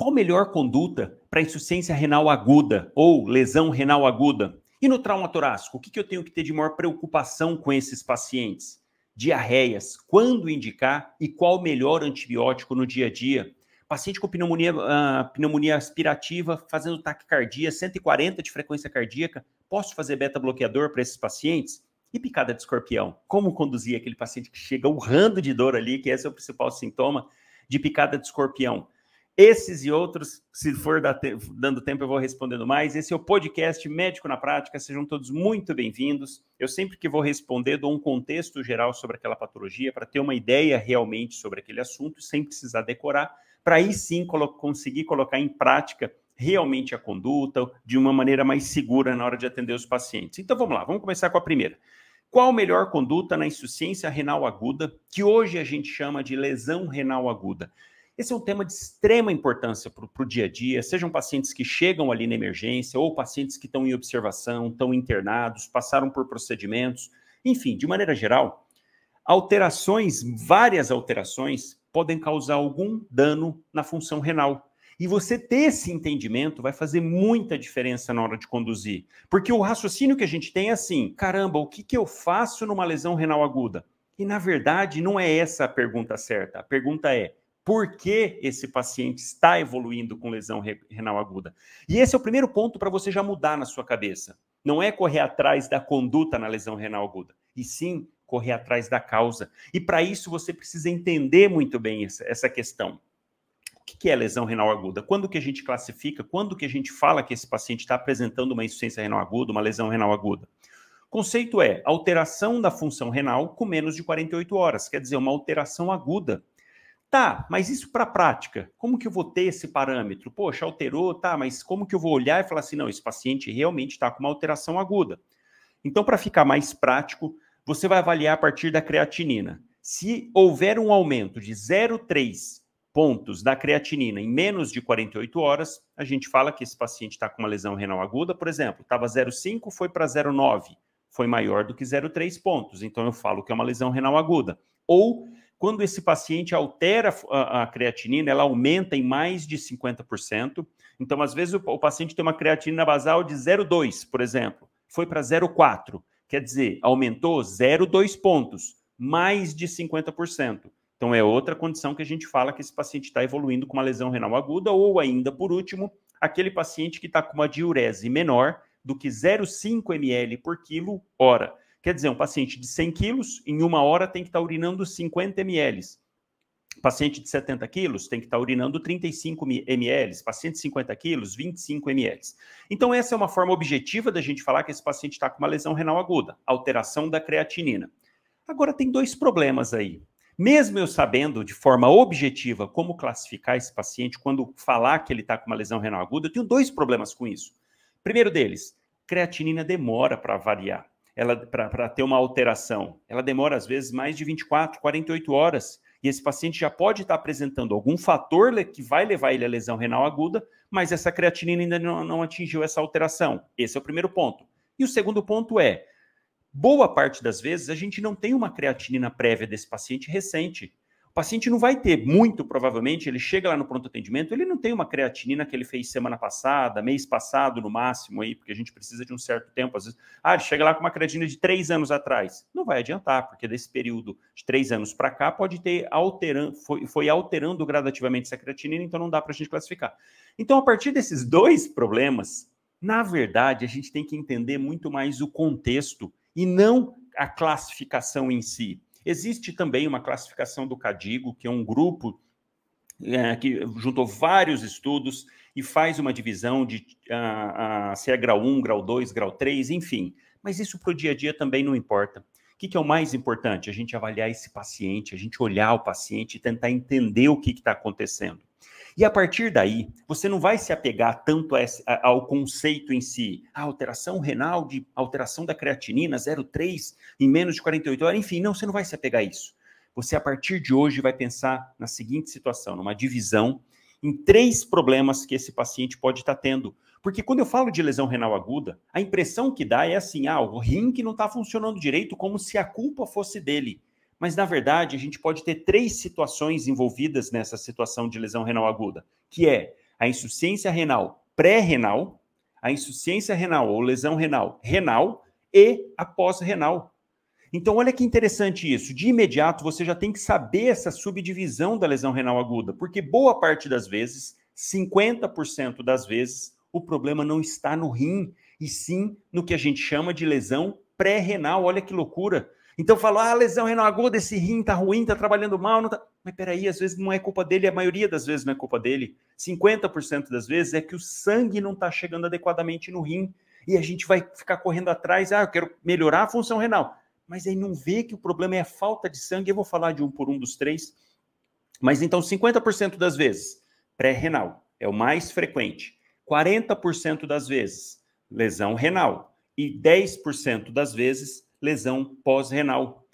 Qual melhor conduta para insuficiência renal aguda ou lesão renal aguda? E no trauma torácico, o que, que eu tenho que ter de maior preocupação com esses pacientes? Diarreias, quando indicar e qual o melhor antibiótico no dia a dia? Paciente com pneumonia, uh, pneumonia aspirativa, fazendo taquicardia, 140 de frequência cardíaca, posso fazer beta-bloqueador para esses pacientes? E picada de escorpião? Como conduzir aquele paciente que chega urrando de dor ali, que esse é o principal sintoma de picada de escorpião? Esses e outros, se for dando tempo, eu vou respondendo mais. Esse é o podcast Médico na Prática. Sejam todos muito bem-vindos. Eu sempre que vou responder, dou um contexto geral sobre aquela patologia, para ter uma ideia realmente sobre aquele assunto, sem precisar decorar, para aí sim colo conseguir colocar em prática realmente a conduta de uma maneira mais segura na hora de atender os pacientes. Então vamos lá, vamos começar com a primeira. Qual a melhor conduta na insuficiência renal aguda, que hoje a gente chama de lesão renal aguda? Esse é um tema de extrema importância para o dia a dia, sejam pacientes que chegam ali na emergência ou pacientes que estão em observação, estão internados, passaram por procedimentos, enfim, de maneira geral, alterações, várias alterações, podem causar algum dano na função renal. E você ter esse entendimento vai fazer muita diferença na hora de conduzir. Porque o raciocínio que a gente tem é assim: caramba, o que, que eu faço numa lesão renal aguda? E na verdade, não é essa a pergunta certa. A pergunta é: por que esse paciente está evoluindo com lesão renal aguda. E esse é o primeiro ponto para você já mudar na sua cabeça. Não é correr atrás da conduta na lesão renal aguda, e sim correr atrás da causa. E para isso você precisa entender muito bem essa, questão. O que é lesão renal aguda? Quando que a gente classifica? Quando que a gente fala que esse paciente está apresentando uma insuficiência renal aguda, uma lesão renal aguda? Conceito é alteração da função renal com menos de 48 horas, quer dizer, uma alteração aguda Tá, mas isso para a prática, como que eu vou ter esse parâmetro? Poxa, alterou, tá, mas como que eu vou olhar e falar assim, não, esse paciente realmente está com uma alteração aguda. Então, para ficar mais prático, você vai avaliar a partir da creatinina. Se houver um aumento de 0,3 pontos da creatinina em menos de 48 horas, a gente fala que esse paciente está com uma lesão renal aguda, por exemplo, estava 0,5, foi para 0,9, foi maior do que 0,3 pontos, então eu falo que é uma lesão renal aguda. Ou quando esse paciente altera a, a, creatinina, ela aumenta em mais de 50%. Então, às vezes, o, o paciente tem uma creatinina basal de 0,2, por exemplo, foi para 0,4. Quer dizer, aumentou 0,2 pontos, mais de 50%. Então, é outra condição que a gente fala que esse paciente está evoluindo com uma lesão renal aguda, ou ainda, por último, aquele paciente que está com uma diurese menor do que 0,5 ml por quilo hora. Quer dizer, um paciente de 100 quilos, em uma hora tem que estar tá urinando 50 ml. Paciente de 70 quilos tem que estar urinando 35 ml. Paciente de 50 quilos, 25 ml. Então, essa é uma forma objetiva da gente falar que esse paciente está com uma lesão renal aguda, alteração da creatinina. Agora, tem dois problemas aí. Mesmo eu sabendo de forma objetiva como classificar esse paciente, quando falar que ele está com uma lesão renal aguda, eu tenho dois problemas com isso. Primeiro deles, creatinina demora para variar ela para ter uma alteração, ela demora às vezes mais de 24, 48 horas. E esse paciente já pode estar apresentando algum fator que vai levar ele à lesão renal aguda, mas essa creatinina ainda não, não atingiu essa alteração. Esse é o primeiro ponto. E o segundo ponto é: boa parte das vezes a gente não tem uma creatinina prévia desse paciente recente. Paciente não vai ter, muito provavelmente, ele chega lá no pronto atendimento, ele não tem uma creatinina que ele fez semana passada, mês passado no máximo aí, porque a gente precisa de um certo tempo, às vezes. Ah, ele chega lá com uma creatinina de três anos atrás. Não vai adiantar, porque desse período de três anos para cá pode ter alterando, foi, foi alterando gradativamente essa creatinina, então não dá para a gente classificar. Então, a partir desses dois problemas, na verdade, a gente tem que entender muito mais o contexto e não a classificação em si. Existe também uma classificação do CADIGO, que é um grupo é, que juntou vários estudos e faz uma divisão de uh, uh, se é grau 1, grau 2, grau 3, enfim. Mas isso para o dia a dia também não importa. O que, que, é o mais importante? A gente avaliar esse paciente, a gente olhar o paciente e tentar entender o que está acontecendo. E a partir daí, você não vai se apegar tanto a, a, ao conceito em si, a alteração renal de alteração da creatinina 0,3 em menos de 48 horas, enfim, não, você não vai se apegar a isso. Você, a partir de hoje, vai pensar na seguinte situação, numa divisão em três problemas que esse paciente pode estar tendo. Porque quando eu falo de lesão renal aguda, a impressão que dá é assim: ah, o rim que não está funcionando direito, como se a culpa fosse dele. Mas, na verdade, a gente pode ter três situações envolvidas nessa situação de lesão renal aguda, que é a insuficiência renal pré-renal, a insuficiência renal ou lesão renal renal e a pós-renal. Então, olha que interessante isso. De imediato, você já tem que saber essa subdivisão da lesão renal aguda, porque boa parte das vezes, 50% das vezes, o problema não está no rim, e sim no que a gente chama de lesão pré-renal. Olha que loucura. Então fala, ah, lesão renal aguda, esse rim tá ruim, tá trabalhando mal, não tá... Mas peraí, às vezes não é culpa dele, a maioria das vezes não é culpa dele. 50% das vezes é que o sangue não tá chegando adequadamente no rim. E a gente vai ficar correndo atrás, ah, eu quero melhorar a função renal. Mas aí não vê que o problema é a falta de sangue. Eu vou falar de um por um dos três. Mas então, 50% das vezes, pré-renal é o mais frequente. 40% das vezes, lesão renal. E 10% das vezes, lesão pós-renal.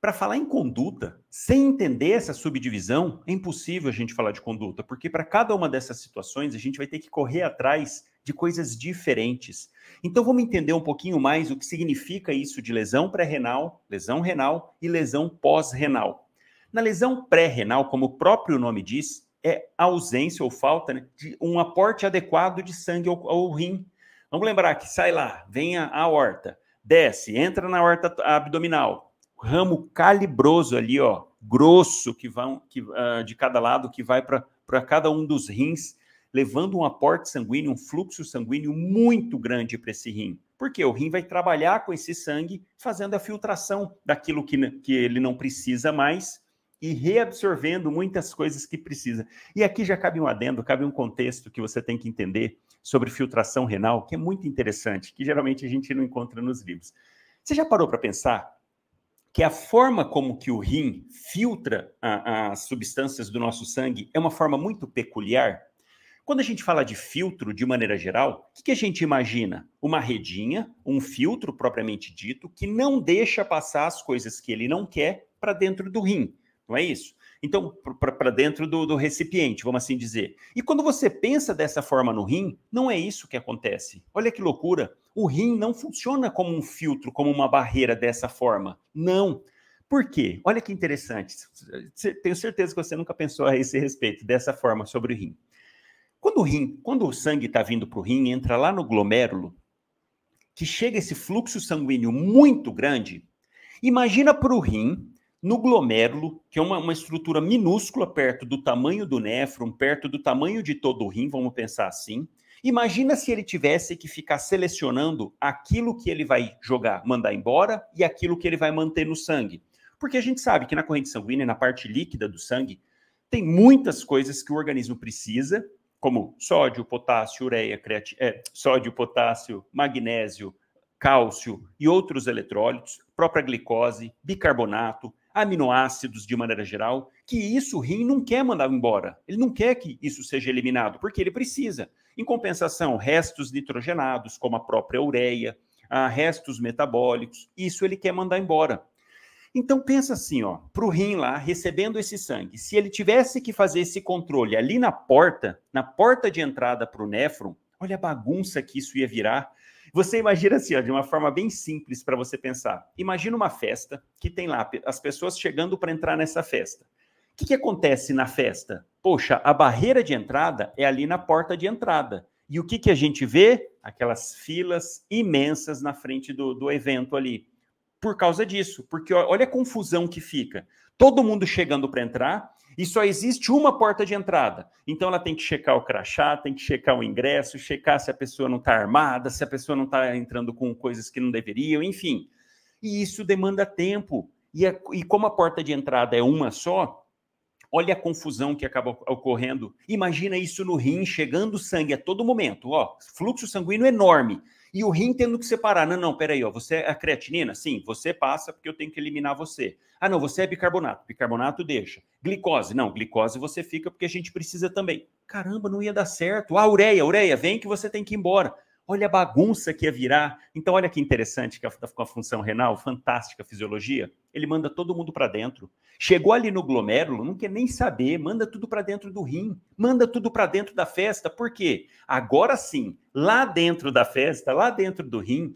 Para falar em conduta, sem entender essa subdivisão, é impossível a gente falar de conduta, porque para cada uma dessas situações a gente vai ter que correr atrás de coisas diferentes. Então vamos entender um pouquinho mais o que significa isso de lesão pré-renal, lesão renal e lesão pós-renal. Na lesão pré-renal, como o próprio nome diz, é ausência ou falta né, de um aporte adequado de sangue ao, ao rim. Vamos lembrar que sai lá, vem a aorta, desce, entra na horta abdominal, ramo calibroso ali, ó, grosso que vão que, uh, de cada lado que vai para cada um dos rins, levando um aporte sanguíneo, um fluxo sanguíneo muito grande para esse rim. Porque o rim vai trabalhar com esse sangue, fazendo a filtração daquilo que, que ele não precisa mais e reabsorvendo muitas coisas que precisa. E aqui já cabe um adendo, cabe um contexto que você tem que entender sobre filtração renal, que é muito interessante, que geralmente a gente não encontra nos livros. Você já parou para pensar que a forma como que o rim filtra as substâncias do nosso sangue é uma forma muito peculiar? Quando a gente fala de filtro, de maneira geral, o que, que a gente imagina? Uma redinha, um filtro propriamente dito, que não deixa passar as coisas que ele não quer para dentro do rim. Não é isso? Então, para dentro do, do, recipiente, vamos assim dizer. E quando você pensa dessa forma no rim, não é isso que acontece. Olha que loucura. O rim não funciona como um filtro, como uma barreira dessa forma. Não. Por quê? Olha que interessante. Tenho certeza que você nunca pensou a esse respeito, dessa forma sobre o rim. Quando o rim, quando o sangue está vindo para o rim, entra lá no glomérulo, que chega esse fluxo sanguíneo muito grande, imagina para o rim no glomérulo, que é uma, uma estrutura minúscula perto do tamanho do néfron, perto do tamanho de todo o rim, vamos pensar assim. Imagina se ele tivesse que ficar selecionando aquilo que ele vai jogar, mandar embora e aquilo que ele vai manter no sangue. Porque a gente sabe que na corrente sanguínea, na parte líquida do sangue, tem muitas coisas que o organismo precisa, como sódio, potássio, ureia, é, sódio, potássio, magnésio, cálcio e outros eletrólitos, própria glicose, bicarbonato, aminoácidos de maneira geral, que isso o rim não quer mandar embora. Ele não quer que isso seja eliminado, porque ele precisa. Em compensação, restos nitrogenados, como a própria ureia, ah, restos metabólicos, isso ele quer mandar embora. Então pensa assim, ó, para o rim lá, recebendo esse sangue, se ele tivesse que fazer esse controle ali na porta, na porta de entrada para o néfron, olha a bagunça que isso ia virar. Você imagina assim, ó, de uma forma bem simples para você pensar. Imagina uma festa que tem lá as pessoas chegando para entrar nessa festa. O que, que acontece na festa? Poxa, a barreira de entrada é ali na porta de entrada. E o que, que a gente vê? Aquelas filas imensas na frente do, do evento ali. Por causa disso, porque olha a confusão que fica. Todo mundo chegando para entrar e só existe uma porta de entrada. Então ela tem que checar o crachá, tem que checar o ingresso, checar se a pessoa não está armada, se a pessoa não está entrando com coisas que não deveriam, enfim. E isso demanda tempo. E, a, e como a porta de entrada é uma só, olha a confusão que acaba ocorrendo. Imagina isso no rim, chegando sangue a todo momento. Ó, fluxo sanguíneo enorme e o rim tendo que separar. Não, não, peraí, ó, você é a creatinina? Sim, você passa porque eu tenho que eliminar você. Ah, não, você é bicarbonato. Bicarbonato deixa. Glicose, não, glicose você fica porque a gente precisa também. Caramba, não ia dar certo. Ah, ureia, ureia, vem que você tem que ir embora. Olha a bagunça que ia virar. Então, olha que interessante que a, a função renal, fantástica fisiologia. Ele manda todo mundo para dentro. Chegou ali no glomérulo, não quer nem saber, manda tudo para dentro do rim, manda tudo para dentro da festa. Por quê? Agora sim, lá dentro da festa, lá dentro do rim,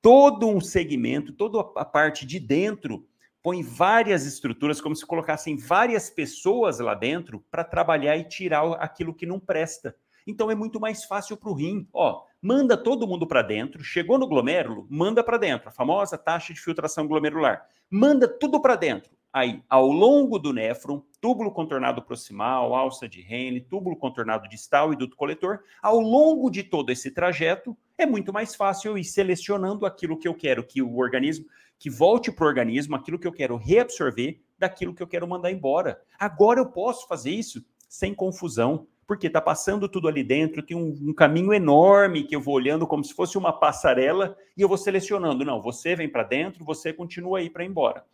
todo um segmento, toda a parte de dentro põe várias estruturas, como se colocassem várias pessoas lá dentro para trabalhar e tirar aquilo que não presta. Então é muito mais fácil para o rim. Ó, manda todo mundo para dentro, chegou no glomérulo, manda para dentro, a famosa taxa de filtração glomerular. Manda tudo para dentro. Aí, ao longo do néfron, túbulo contornado proximal, alça de Henle, túbulo contornado distal e duto coletor, ao longo de todo esse trajeto, é muito mais fácil eu ir selecionando aquilo que eu quero que o organismo, que volte para o organismo, aquilo que eu quero reabsorver daquilo que eu quero mandar embora. Agora eu posso fazer isso sem confusão, porque está passando tudo ali dentro, tem um, um, caminho enorme que eu vou olhando como se fosse uma passarela e eu vou selecionando. Não, você vem para dentro, você continua aí para embora.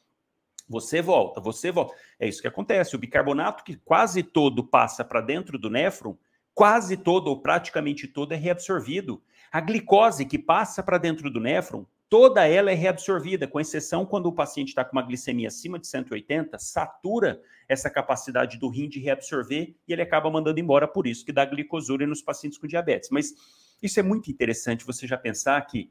Você volta, você volta. É isso que acontece. O bicarbonato, que quase todo passa para dentro do néfron, quase todo ou praticamente todo é reabsorvido. A glicose que passa para dentro do néfron, toda ela é reabsorvida, com exceção quando o paciente está com uma glicemia acima de 180, satura essa capacidade do rim de reabsorver e ele acaba mandando embora, por isso que dá glicosúria nos pacientes com diabetes. Mas isso é muito interessante você já pensar que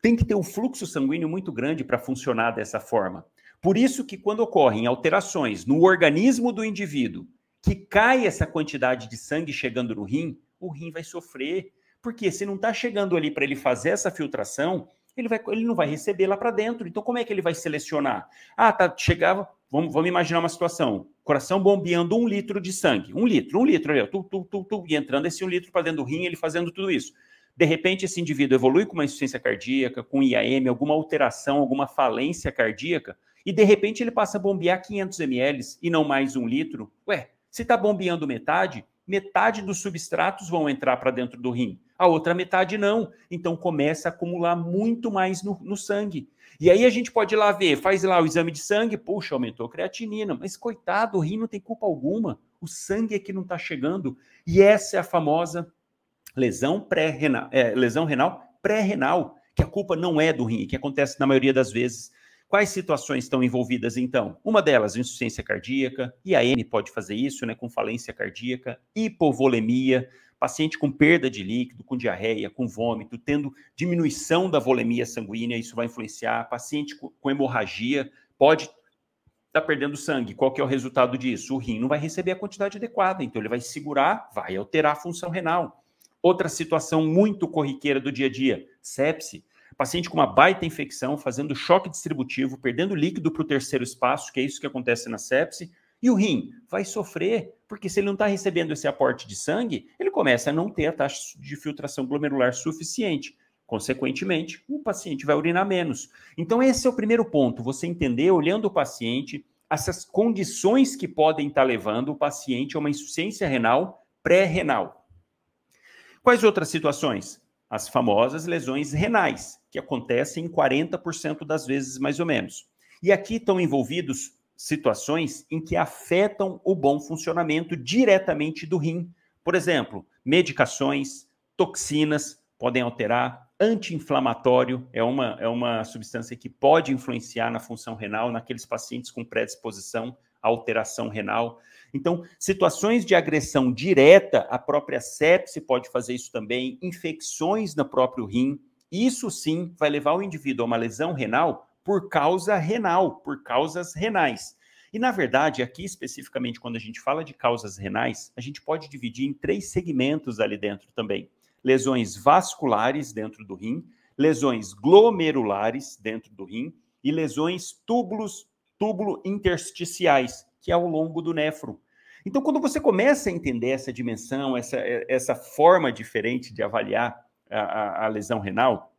tem que ter um fluxo sanguíneo muito grande para funcionar dessa forma. Por isso que quando ocorrem alterações no organismo do indivíduo, que cai essa quantidade de sangue chegando no rim, o rim vai sofrer. Porque se não está chegando ali para ele fazer essa filtração, ele, vai, ele não vai receber lá para dentro. Então, como é que ele vai selecionar? Ah, tá, chegava, vamos, vamos imaginar uma situação: coração bombeando um litro de sangue. Um litro, um litro ali, tu, tu, tu, tu, e entrando esse um litro para dentro do rim, ele fazendo tudo isso. De repente, esse indivíduo evolui com uma insuficiência cardíaca, com IAM, alguma alteração, alguma falência cardíaca, e de repente ele passa a bombear 500 ml e não mais um litro. Ué, se está bombeando metade, metade dos substratos vão entrar para dentro do rim, a outra metade não. Então começa a acumular muito mais no, no, sangue. E aí a gente pode ir lá ver, faz lá o exame de sangue, puxa, aumentou a creatinina, mas coitado, o rim não tem culpa alguma, o sangue é que não está chegando. E essa é a famosa lesão pré-renal, é, lesão renal pré-renal, que a culpa não é do rim, que acontece na maioria das vezes Quais situações estão envolvidas, então? Uma delas, insuficiência cardíaca, IAM pode fazer isso, né, com falência cardíaca, hipovolemia, paciente com perda de líquido, com diarreia, com vômito, tendo diminuição da volemia sanguínea, isso vai influenciar. Paciente com hemorragia pode estar tá perdendo sangue. Qual que é o resultado disso? O rim não vai receber a quantidade adequada, então ele vai segurar, vai alterar a função renal. Outra situação muito corriqueira do dia a dia, sepse paciente com uma baita infecção, fazendo choque distributivo, perdendo líquido para o terceiro espaço, que é isso que acontece na sepse, e o rim vai sofrer, porque se ele não está recebendo esse aporte de sangue, ele começa a não ter a taxa de filtração glomerular suficiente. Consequentemente, o paciente vai urinar menos. Então, esse é o primeiro ponto: você entender, olhando o paciente, essas condições que podem estar tá levando o paciente a uma insuficiência renal pré-renal. Quais outras situações? As famosas lesões renais, que acontecem em 40% das vezes, mais ou menos. E aqui estão envolvidos situações em que afetam o bom funcionamento diretamente do rim. Por exemplo, medicações, toxinas podem alterar, anti-inflamatório é uma, é uma substância que pode influenciar na função renal naqueles pacientes com predisposição à alteração renal. Então, situações de agressão direta, a própria sepse pode fazer isso também, infecções no próprio rim, isso sim vai levar o indivíduo a uma lesão renal por causa renal, por causas renais. E, na verdade, aqui especificamente, quando a gente fala de causas renais, a gente pode dividir em três segmentos ali dentro também: lesões vasculares dentro do rim, lesões glomerulares dentro do rim e lesões túbulos, túbulo intersticiais, que é ao longo do néfron. Então, quando você começa a entender essa dimensão, essa, essa forma diferente de avaliar a, a, lesão renal,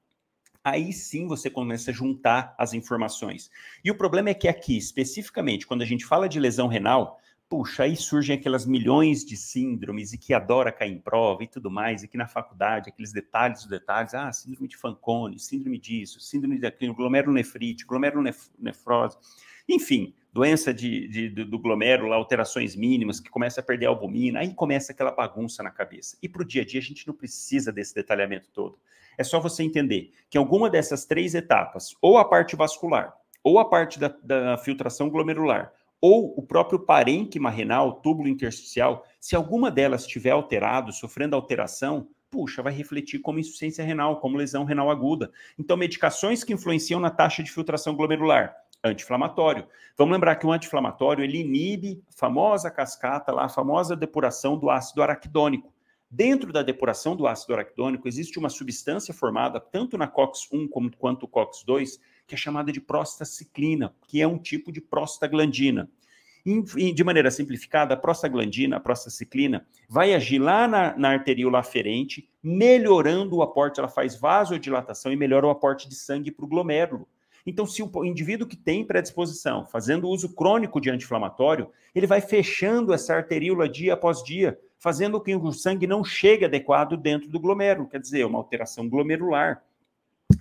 aí sim você começa a juntar as informações. E o problema é que aqui, especificamente, quando a gente fala de lesão renal, puxa, aí surgem aquelas milhões de síndromes e que adora cair em prova e tudo mais, e que na faculdade, aqueles detalhes dos detalhes, ah, síndrome de Fanconi, síndrome disso, síndrome daquilo, glomerulonefrite, glomerulonefrose, enfim, doença de, de, do glomérulo, alterações mínimas, que começa a perder a albumina, aí começa aquela bagunça na cabeça. E para o dia a dia a gente não precisa desse detalhamento todo. É só você entender que alguma dessas três etapas, ou a parte vascular, ou a parte da, da filtração glomerular, ou o próprio parênquima renal, túbulo intersticial, se alguma delas estiver alterado, sofrendo alteração, puxa, vai refletir como insuficiência renal, como lesão renal aguda. Então, medicações que influenciam na taxa de filtração glomerular, anti-inflamatório. Vamos lembrar que o anti-inflamatório ele inibe a famosa cascata lá, a famosa depuração do ácido araquidônico. Dentro da depuração do ácido araquidônico, existe uma substância formada tanto na COX-1 como, quanto COX-2, que é chamada de prostaciclina, que é um tipo de prostaglandina. De maneira simplificada, a prostaglandina, a prostaciclina, vai agir lá na, na arteríola aferente, melhorando o aporte, ela faz vasodilatação e melhora o aporte de sangue para o glomérulo. Então, se o indivíduo que tem predisposição, fazendo uso crônico de anti-inflamatório, ele vai fechando essa arteríola dia após dia, fazendo com que o sangue não chegue adequado dentro do glomérulo, quer dizer, uma alteração glomerular.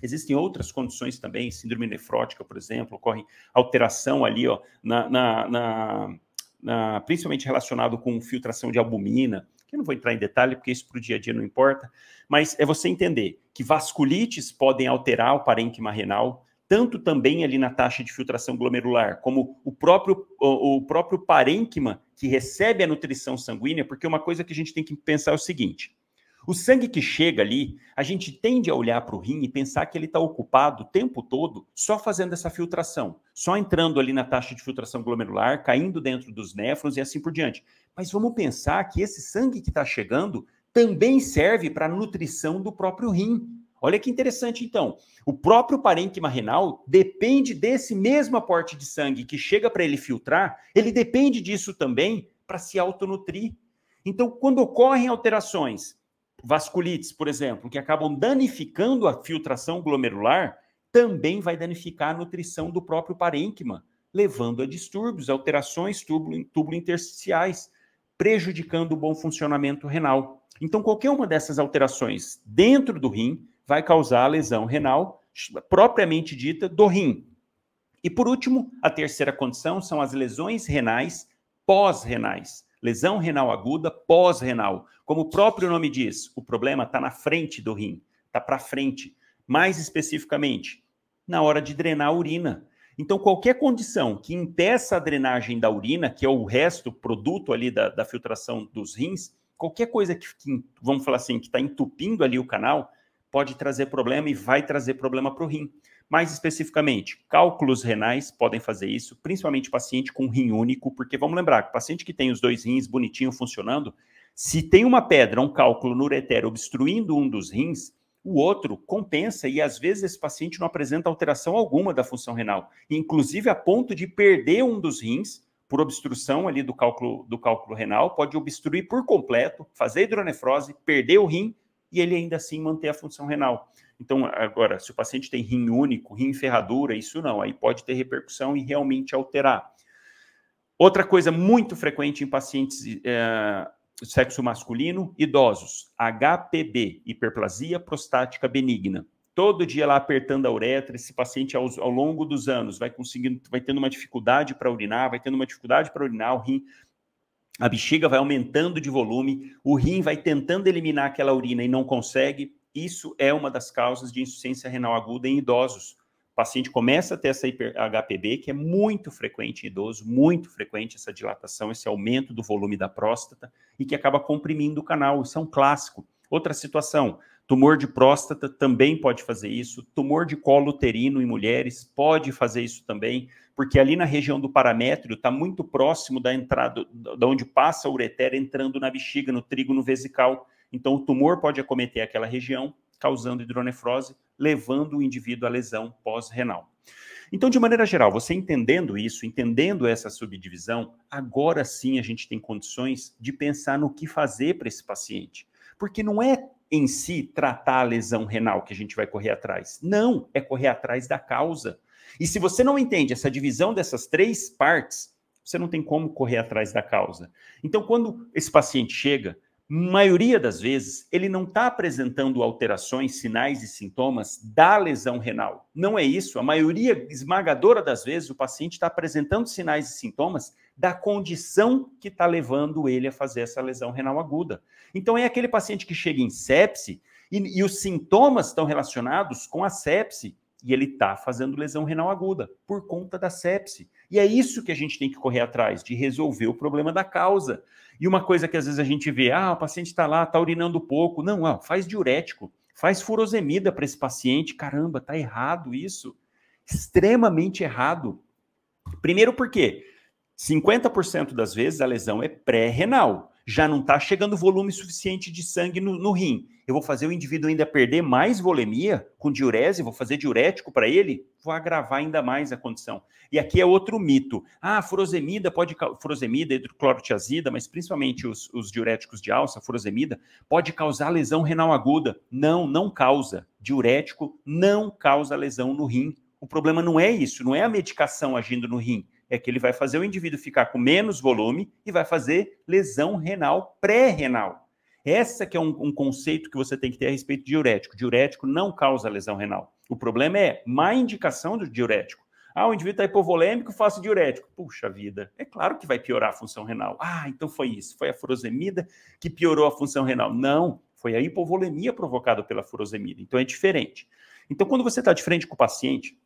Existem outras condições também, síndrome nefrótica, por exemplo, ocorre alteração ali, ó, na, na, na, na principalmente relacionado com filtração de albumina, que eu não vou entrar em detalhe, porque isso para o dia a dia não importa, mas é você entender que vasculites podem alterar o parênquima renal, tanto também ali na taxa de filtração glomerular, como o próprio, o, o, próprio parênquima que recebe a nutrição sanguínea, porque uma coisa que a gente tem que pensar é o seguinte: o sangue que chega ali, a gente tende a olhar para o rim e pensar que ele está ocupado o tempo todo só fazendo essa filtração, só entrando ali na taxa de filtração glomerular, caindo dentro dos néfrons e assim por diante. Mas vamos pensar que esse sangue que está chegando também serve para a nutrição do próprio rim. Olha que interessante, então. O próprio parênquima renal depende desse mesmo aporte de sangue que chega para ele filtrar, ele depende disso também para se autonutrir. Então, quando ocorrem alterações, vasculites, por exemplo, que acabam danificando a filtração glomerular, também vai danificar a nutrição do próprio parênquima, levando a distúrbios, alterações tubulo-intersticiais, prejudicando o bom funcionamento renal. Então, qualquer uma dessas alterações dentro do rim vai causar a lesão renal propriamente dita do rim. E por último, a terceira condição são as lesões renais pós-renais. Lesão renal aguda pós-renal. Como o próprio nome diz, o problema está na frente do rim, está para frente. Mais especificamente, na hora de drenar a urina. Então, qualquer condição que impeça a drenagem da urina, que é o resto, produto ali da, da filtração dos rins, qualquer coisa que, que vamos falar assim, que está entupindo ali o canal, pode trazer problema e vai trazer problema para o rim. Mais especificamente, cálculos renais podem fazer isso, principalmente paciente com rim único, porque vamos lembrar que paciente que tem os dois rins bonitinho funcionando, se tem uma pedra, um cálculo no ureter obstruindo um dos rins, o outro compensa e às vezes esse paciente não apresenta alteração alguma da função renal, inclusive a ponto de perder um dos rins por obstrução ali do cálculo do cálculo renal, pode obstruir por completo, fazer hidronefrose, perder o rim e ele ainda assim manter a função renal. Então, agora, se o paciente tem rim único, rim ferradura, isso não, aí pode ter repercussão e realmente alterar. Outra coisa muito frequente em pacientes é, sexo masculino, idosos, HPB, hiperplasia prostática benigna. Todo dia lá apertando a uretra, esse paciente ao, ao longo dos anos vai conseguindo, vai tendo uma dificuldade para urinar, vai tendo uma dificuldade para urinar, o rim a bexiga vai aumentando de volume, o rim vai tentando eliminar aquela urina e não consegue. Isso é uma das causas de insuficiência renal aguda em idosos. O paciente começa a ter essa HPB, que é muito frequente em idoso, muito frequente essa dilatação, esse aumento do volume da próstata e que acaba comprimindo o canal. Isso é um clássico. Outra situação, tumor de próstata também pode fazer isso, tumor de colo uterino em mulheres pode fazer isso também porque ali na região do paramétrio está muito próximo da entrada, da onde passa o ureter entrando na bexiga, no trígono vesical. Então, o tumor pode acometer aquela região, causando hidronefrose, levando o indivíduo à lesão pós-renal. Então, de maneira geral, você entendendo isso, entendendo essa subdivisão, agora sim a gente tem condições de pensar no que fazer para esse paciente. Porque não é em si tratar a lesão renal que a gente vai correr atrás. Não, é correr atrás da causa. E se você não entende essa divisão dessas três partes, você não tem como correr atrás da causa. Então, quando esse paciente chega, maioria das vezes, ele não está apresentando alterações, sinais e sintomas da lesão renal. Não é isso. A maioria esmagadora das vezes, o paciente está apresentando sinais e sintomas da condição que está levando ele a fazer essa lesão renal aguda. Então, é aquele paciente que chega em sepse e, e os sintomas estão relacionados com a sepse e ele está fazendo lesão renal aguda por conta da sepse. E é isso que a gente tem que correr atrás, de resolver o problema da causa. E uma coisa que às vezes a gente vê, ah, o paciente está lá, está urinando pouco. Não, ó, faz diurético, faz furosemida para esse paciente. Caramba, tá errado isso. Extremamente errado. Primeiro porque 50% das vezes a lesão é pré-renal. já não está chegando volume suficiente de sangue no, no, rim. Eu vou fazer o indivíduo ainda perder mais volemia com diurese, vou fazer diurético para ele, vou agravar ainda mais a condição. E aqui é outro mito. Ah, furosemida pode furosemida, hidroclorotiazida, mas principalmente os, os diuréticos de alça, furosemida, pode causar lesão renal aguda. Não, não causa. Diurético não causa lesão no rim. O problema não é isso, não é a medicação agindo no rim é que ele vai fazer o indivíduo ficar com menos volume e vai fazer lesão renal pré-renal. Essa que é um, um, conceito que você tem que ter a respeito de diurético. Diurético não causa lesão renal. O problema é má indicação do diurético. Ah, o indivíduo está hipovolêmico, faço diurético. Puxa vida, é claro que vai piorar a função renal. Ah, então foi isso, foi a furosemida que piorou a função renal. Não, foi a hipovolemia provocada pela furosemida. Então é diferente. Então, quando você está de frente com o paciente,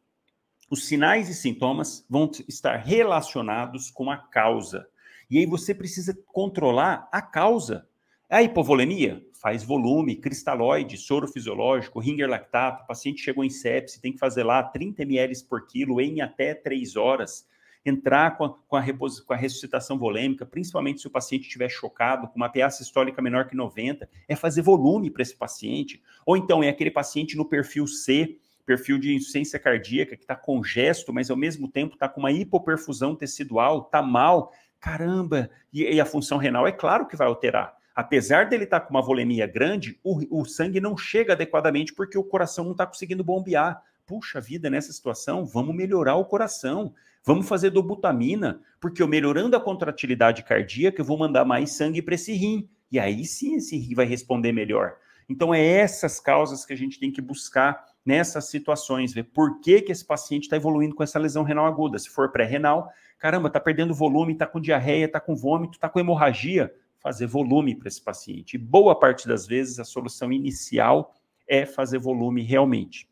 os sinais e sintomas vão estar relacionados com a causa. E aí você precisa controlar a causa. A hipovolemia faz volume, cristalóide, soro fisiológico, ringer lactato, o paciente chegou em sepse, tem que fazer lá 30 ml por quilo em até 3 horas. Entrar com a, com a, com a ressuscitação volêmica, principalmente se o paciente estiver chocado, com uma PA sistólica menor que 90, é fazer volume para esse paciente. Ou então é aquele paciente no perfil C, perfil de insuficiência cardíaca que está congesto, mas ao mesmo tempo está com uma hipoperfusão tecidual, está mal, caramba, e, e, a função renal é claro que vai alterar. Apesar dele estar tá com uma volemia grande, o, o sangue não chega adequadamente porque o coração não está conseguindo bombear. Puxa vida, nessa situação, vamos melhorar o coração, vamos fazer dobutamina, porque eu melhorando a contratilidade cardíaca, eu vou mandar mais sangue para esse rim. E aí sim esse rim vai responder melhor. Então, é essas causas que a gente tem que buscar nessas situações, ver por que, que esse paciente está evoluindo com essa lesão renal aguda. Se for pré-renal, caramba, está perdendo volume, está com diarreia, está com vômito, está com hemorragia, fazer volume para esse paciente. E boa parte das vezes a solução inicial é fazer volume realmente.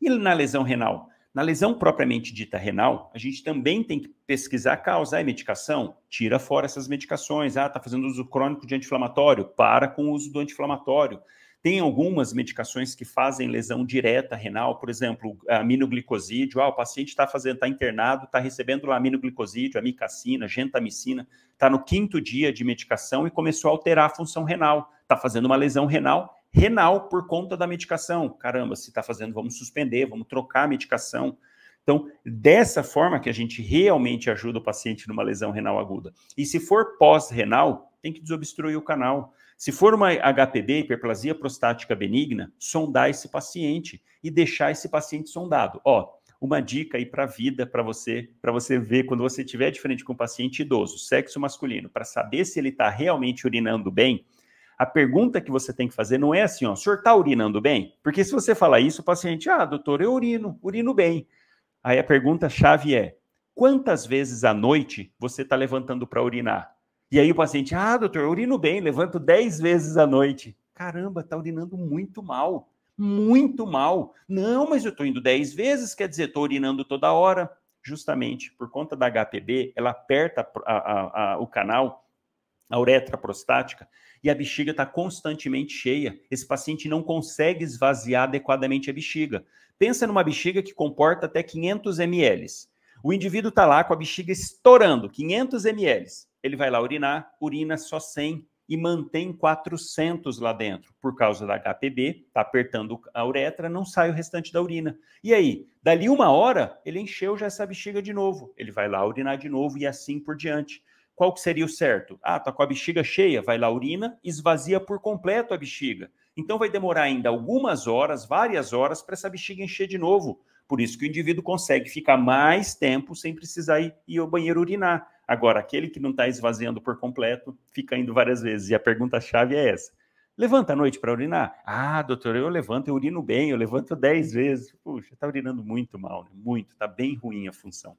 E na lesão renal? Na lesão propriamente dita renal, a gente também tem que pesquisar a causa. e medicação? Tira fora essas medicações. Ah, está fazendo uso crônico de anti-inflamatório? Para com o uso do anti-inflamatório. Tem algumas medicações que fazem lesão direta renal, por exemplo, aminoglicosídeo. Ah, o paciente está fazendo, está internado, está recebendo aminoglicosídeo, amicacina, gentamicina, está no quinto dia de medicação e começou a alterar a função renal. Está fazendo uma lesão renal renal por conta da medicação. Caramba, se está fazendo, vamos suspender, vamos trocar a medicação. Então, dessa forma que a gente realmente ajuda o paciente numa lesão renal aguda. E se for pós-renal, tem que desobstruir o canal. Se for uma HPB, hiperplasia prostática benigna, sondar esse paciente e deixar esse paciente sondado. Ó, uma dica aí para a vida, para você, para você ver quando você estiver de frente com um paciente idoso, sexo masculino, para saber se ele está realmente urinando bem, a pergunta que você tem que fazer não é assim, ó, o senhor está urinando bem? Porque se você falar isso, o paciente, ah, doutor, eu urino, urino bem. Aí a pergunta-chave é, quantas vezes à noite você está levantando para urinar? E aí o paciente, ah, doutor, eu urino bem, levanto 10 vezes à noite. Caramba, está urinando muito mal, muito mal. Não, mas eu estou indo 10 vezes, quer dizer, estou urinando toda hora. Justamente por conta da HPB, ela aperta a, a, a, o canal, a uretra prostática, e a bexiga está constantemente cheia. Esse paciente não consegue esvaziar adequadamente a bexiga. Pensa numa bexiga que comporta até 500 ml. O indivíduo está lá com a bexiga estourando, 500 ml. Ele vai lá urinar, urina só 100 e mantém 400 lá dentro. Por causa da HPB, está apertando a uretra, não sai o restante da urina. E aí, dali uma hora, ele encheu já essa bexiga de novo. Ele vai lá urinar de novo e assim por diante qual que seria o certo? Ah, tá com a bexiga cheia, vai lá urina, esvazia por completo a bexiga. Então vai demorar ainda algumas horas, várias horas, para essa bexiga encher de novo. Por isso que o indivíduo consegue ficar mais tempo sem precisar ir, ir ao banheiro urinar. Agora, aquele que não está esvaziando por completo, fica indo várias vezes. E a pergunta-chave é essa. Levanta à noite para urinar? Ah, doutor, eu levanto, eu urino bem, eu levanto 10 vezes. Puxa, está urinando muito mal, né? muito, está bem ruim a função.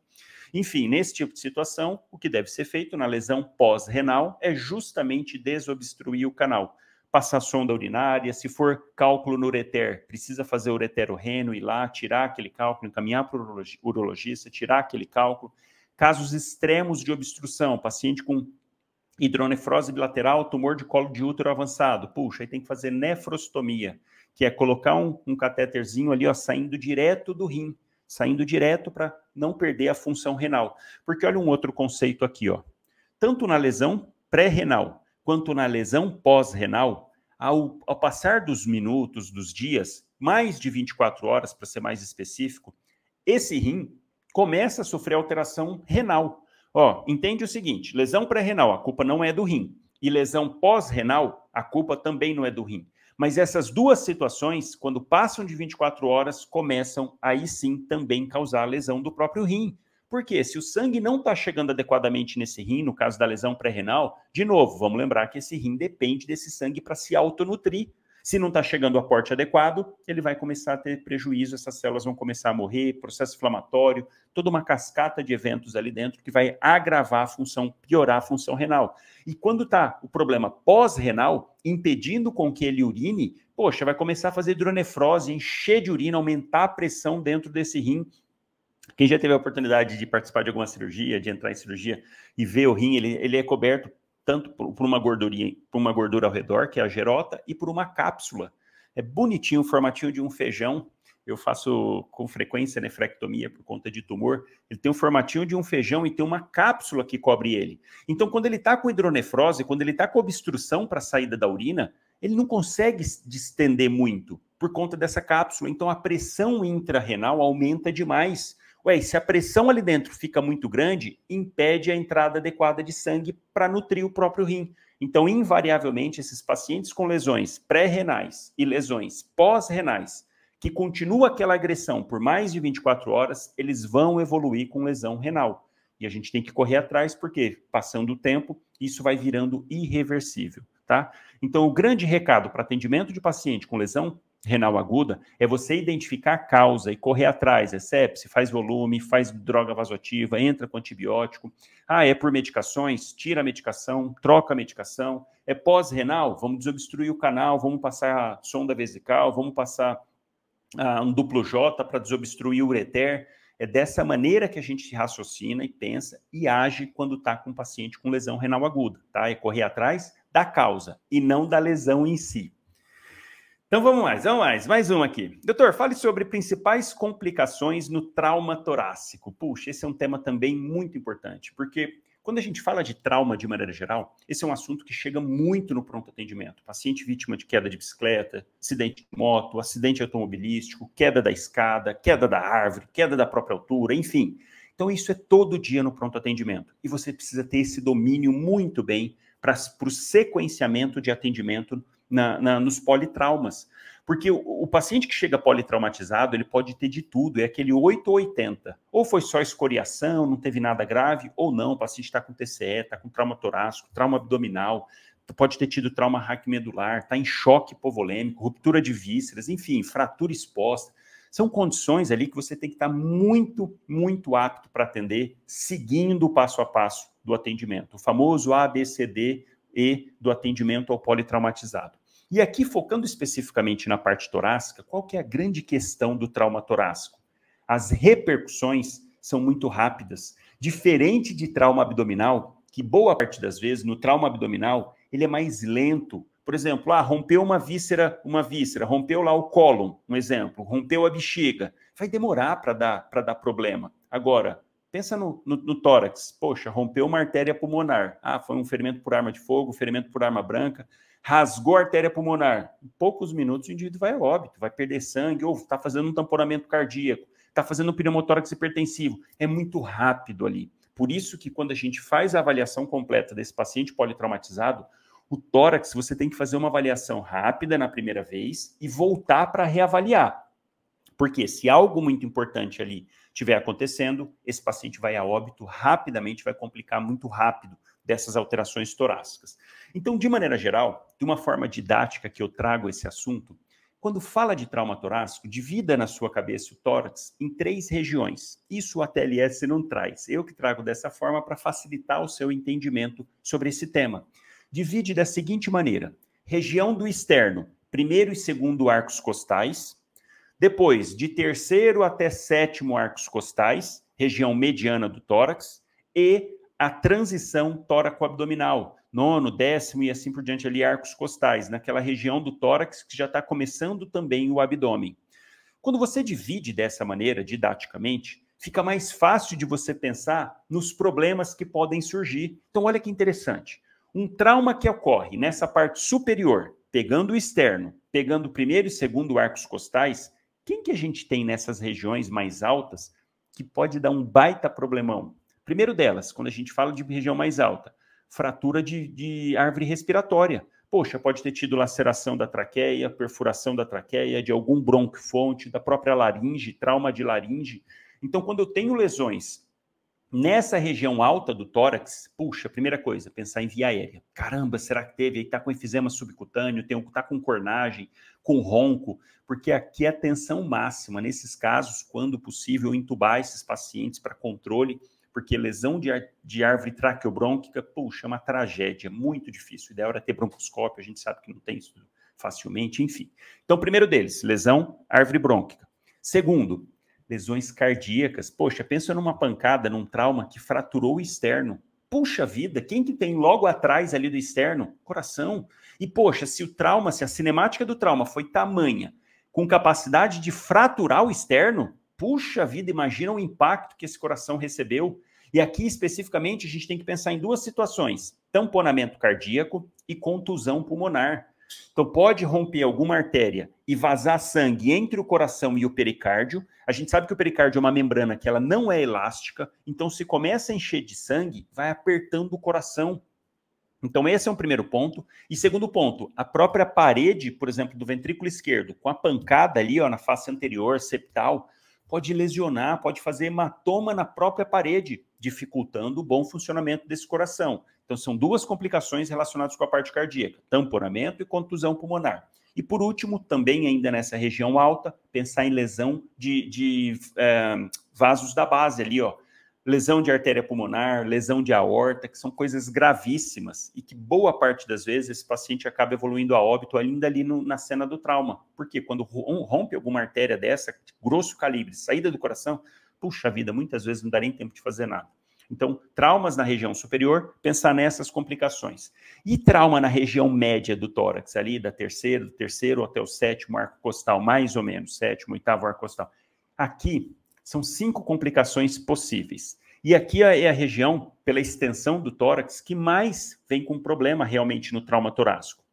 Enfim, nesse tipo de situação, o que deve ser feito na lesão pós-renal é justamente desobstruir o canal. Passar sonda urinária, se for cálculo no ureter, precisa fazer ureterorreno, ir lá, tirar aquele cálculo, encaminhar para o urologista, tirar aquele cálculo. Casos extremos de obstrução, paciente com hidronefrose bilateral, tumor de colo de útero avançado. Puxa, aí tem que fazer nefrostomia, que é colocar um, um catéterzinho ali, ó, saindo direto do rim, saindo direto para não perder a função renal. Porque olha um outro conceito aqui, ó. Tanto na lesão pré-renal quanto na lesão pós-renal, ao, ao passar dos minutos, dos dias, mais de 24 horas, para ser mais específico, esse rim começa a sofrer alteração renal. Ó, entende o seguinte: lesão pré-renal, a culpa não é do rim, e lesão pós-renal, a culpa também não é do rim. Mas essas duas situações, quando passam de 24 horas, começam aí sim também causar lesão do próprio rim. Porque se o sangue não está chegando adequadamente nesse rim, no caso da lesão pré-renal, de novo, vamos lembrar que esse rim depende desse sangue para se autonutrir. Se não está chegando o aporte adequado, ele vai começar a ter prejuízo, essas células vão começar a morrer, processo inflamatório, toda uma cascata de eventos ali dentro que vai agravar a função, piorar a função renal. E quando está o problema pós-renal, impedindo com que ele urine, poxa, vai começar a fazer hidronefrose, encher de urina, aumentar a pressão dentro desse rim, quem já teve a oportunidade de participar de alguma cirurgia, de entrar em cirurgia e ver o rim, ele, ele é coberto tanto por, por uma gordura, por uma gordura ao redor, que é a gerota, e por uma cápsula. É bonitinho, o formatinho de um feijão. Eu faço com frequência nefrectomia por conta de tumor. Ele tem um formatinho de um feijão e tem uma cápsula que cobre ele. Então, quando ele está com hidronefrose, quando ele está com obstrução para a saída da urina, ele não consegue distender muito por conta dessa cápsula. Então, a pressão intrarrenal aumenta demais. Ué, se a pressão ali dentro fica muito grande, impede a entrada adequada de sangue para nutrir o próprio rim. Então, invariavelmente, esses pacientes com lesões pré-renais e lesões pós-renais, que continua aquela agressão por mais de 24 horas, eles vão evoluir com lesão renal. E a gente tem que correr atrás, porque passando o tempo, isso vai virando irreversível, tá? Então, o grande recado para atendimento de paciente com lesão renal aguda é você identificar a causa e correr atrás. É sepse, faz volume, faz droga vasoativa, entra com antibiótico. Ah, é por medicações? Tira a medicação, troca a medicação. É pós-renal? Vamos desobstruir o canal, vamos passar sonda vesical, vamos passar ah, um duplo J para desobstruir o ureter. É dessa maneira que a gente raciocina e pensa e age quando está com um paciente com lesão renal aguda, tá? É correr atrás da causa e não da lesão em si. Então vamos mais, vamos mais, mais uma aqui. Doutor, fale sobre principais complicações no trauma torácico. Puxa, esse é um tema também muito importante, porque quando a gente fala de trauma de maneira geral, esse é um assunto que chega muito no pronto atendimento. Paciente vítima de queda de bicicleta, acidente de moto, acidente automobilístico, queda da escada, queda da árvore, queda da própria altura, enfim. Então isso é todo dia no pronto atendimento. E você precisa ter esse domínio muito bem para o sequenciamento de atendimento na, na, nos politraumas. Porque o, o, paciente que chega politraumatizado, ele pode ter de tudo, é aquele 8 ou 80. Ou foi só escoriação, não teve nada grave, ou não, o paciente está com TCE, está com trauma torácico, trauma abdominal, pode ter tido trauma raquimedular, está em choque hipovolêmico, ruptura de vísceras, enfim, fratura exposta. São condições ali que você tem que estar tá muito, muito apto para atender, seguindo o passo a passo do atendimento. O famoso ABCD e do atendimento ao politraumatizado. E aqui, focando especificamente na parte torácica, qual que é a grande questão do trauma torácico? As repercussões são muito rápidas. Diferente de trauma abdominal, que boa parte das vezes, no trauma abdominal, ele é mais lento. Por exemplo, ah, rompeu uma víscera, uma víscera, rompeu lá o cólon, um exemplo, rompeu a bexiga. Vai demorar para dar, dar problema. Agora, Pensa no, no, no, tórax. Poxa, rompeu uma artéria pulmonar. Ah, foi um ferimento por arma de fogo, ferimento por arma branca. Rasgou a artéria pulmonar. Em poucos minutos o indivíduo vai a óbito, vai perder sangue, ou está fazendo um tamponamento cardíaco, está fazendo um pneumotórax hipertensivo. É muito rápido ali. Por isso que quando a gente faz a avaliação completa desse paciente politraumatizado, o tórax você tem que fazer uma avaliação rápida na primeira vez e voltar para reavaliar. Porque se algo muito importante ali estiver acontecendo, esse paciente vai a óbito rapidamente, vai complicar muito rápido dessas alterações torácicas. Então, de maneira geral, de uma forma didática que eu trago esse assunto, quando fala de trauma torácico, divida na sua cabeça o tórax em três regiões. Isso a TLS não traz. Eu que trago dessa forma para facilitar o seu entendimento sobre esse tema. Divide da seguinte maneira: região do externo, primeiro e segundo arcos costais, depois, de terceiro até sétimo arcos costais, região mediana do tórax, e a transição tóraco-abdominal, nono, décimo e assim por diante ali, arcos costais, naquela região do tórax que já está começando também o abdômen. Quando você divide dessa maneira, didaticamente, fica mais fácil de você pensar nos problemas que podem surgir. Então, olha que interessante. Um trauma que ocorre nessa parte superior, pegando o externo, pegando o primeiro e segundo arcos costais, quem que a gente tem nessas regiões mais altas que pode dar um baita problemão? Primeiro delas, quando a gente fala de região mais alta, fratura de, de árvore respiratória. Poxa, pode ter tido laceração da traqueia, perfuração da traqueia, de algum bronquiofonte, da própria laringe, trauma de laringe. Então, quando eu tenho lesões Nessa região alta do tórax, puxa, primeira coisa, pensar em via aérea. Caramba, será que teve? Aí tá com enfisema subcutâneo, tem, tá com cornagem, com ronco, porque aqui é a tensão máxima. Nesses casos, quando possível, intubar esses pacientes para controle, porque lesão de, de árvore traqueobrônquica, puxa, é uma tragédia, muito difícil. O ideal era ter broncoscópio, a gente sabe que não tem isso facilmente, enfim. Então, primeiro deles, lesão árvore brônquica. Segundo, lesões cardíacas. Poxa, pensa numa pancada, num trauma que fraturou o externo. Puxa vida, quem que tem logo atrás ali do externo? Coração. E poxa, se o trauma, se a cinemática do trauma foi tamanha, com capacidade de fraturar o externo, puxa vida, imagina o impacto que esse coração recebeu. E aqui especificamente a gente tem que pensar em duas situações: tamponamento cardíaco e contusão pulmonar. Então, pode romper alguma artéria e vazar sangue entre o coração e o pericárdio. A gente sabe que o pericárdio é uma membrana que ela não é elástica, então se começa a encher de sangue, vai apertando o coração. Então, esse é um primeiro ponto. E segundo ponto, a própria parede, por exemplo, do ventrículo esquerdo, com a pancada ali ó, na face anterior, septal, pode lesionar, pode fazer hematoma na própria parede, dificultando o bom funcionamento desse coração. Então, são duas complicações relacionadas com a parte cardíaca: tamponamento e contusão pulmonar. E por último, também ainda nessa região alta, pensar em lesão de, de é, vasos da base ali, ó. Lesão de artéria pulmonar, lesão de aorta, que são coisas gravíssimas e que boa parte das vezes esse paciente acaba evoluindo a óbito ainda ali no, na cena do trauma. Porque quando rompe alguma artéria dessa, grosso calibre, saída do coração, puxa vida, muitas vezes não dá nem tempo de fazer nada. Então, traumas na região superior, pensar nessas complicações. E trauma na região média do tórax, ali da terceira, do terceiro até o sétimo arco costal, mais ou menos, sétimo, oitavo arco costal. Aqui são cinco complicações possíveis. E aqui é a região, pela extensão do tórax, que mais vem com problema realmente no trauma torácico.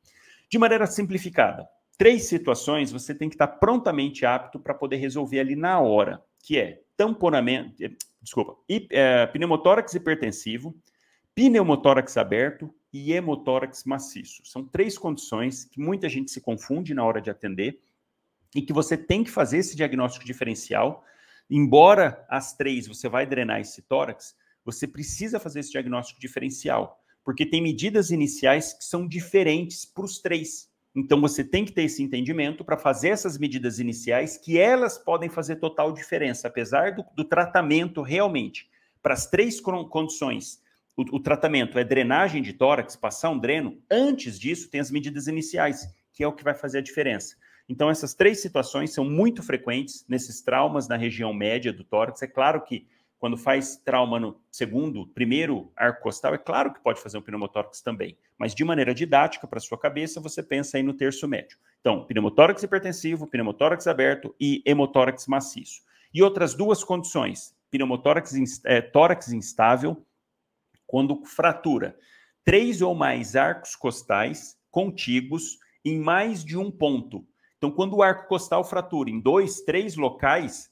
De maneira simplificada, três situações você tem que estar prontamente apto para poder resolver ali na hora, que é tamponamento, desculpa, é, pneumotórax hipertensivo, pneumotórax aberto e hemotórax maciço. São três condições que muita gente se confunde na hora de atender e que você tem que fazer esse diagnóstico diferencial. Embora as três você vai drenar esse tórax, você precisa fazer esse diagnóstico diferencial, porque tem medidas iniciais que são diferentes para os três. Então você tem que ter esse entendimento para fazer essas medidas iniciais, que elas podem fazer total diferença, apesar do, do tratamento realmente. Para as três condições, o, o, tratamento é drenagem de tórax, passar um dreno. Antes disso, tem as medidas iniciais, que é o que vai fazer a diferença. Então, essas três situações são muito frequentes nesses traumas na região média do tórax. É claro que quando faz trauma no segundo, primeiro arco costal, é claro que pode fazer um pneumotórax também, mas de maneira didática para sua cabeça, você pensa aí no terço médio. Então, pneumotórax hipertensivo, pneumotórax aberto e hemotórax maciço. E outras duas condições, pneumotórax é, tórax instável, quando fratura três ou mais arcos costais contíguos em mais de um ponto. Então, quando o arco costal fratura em dois, três locais,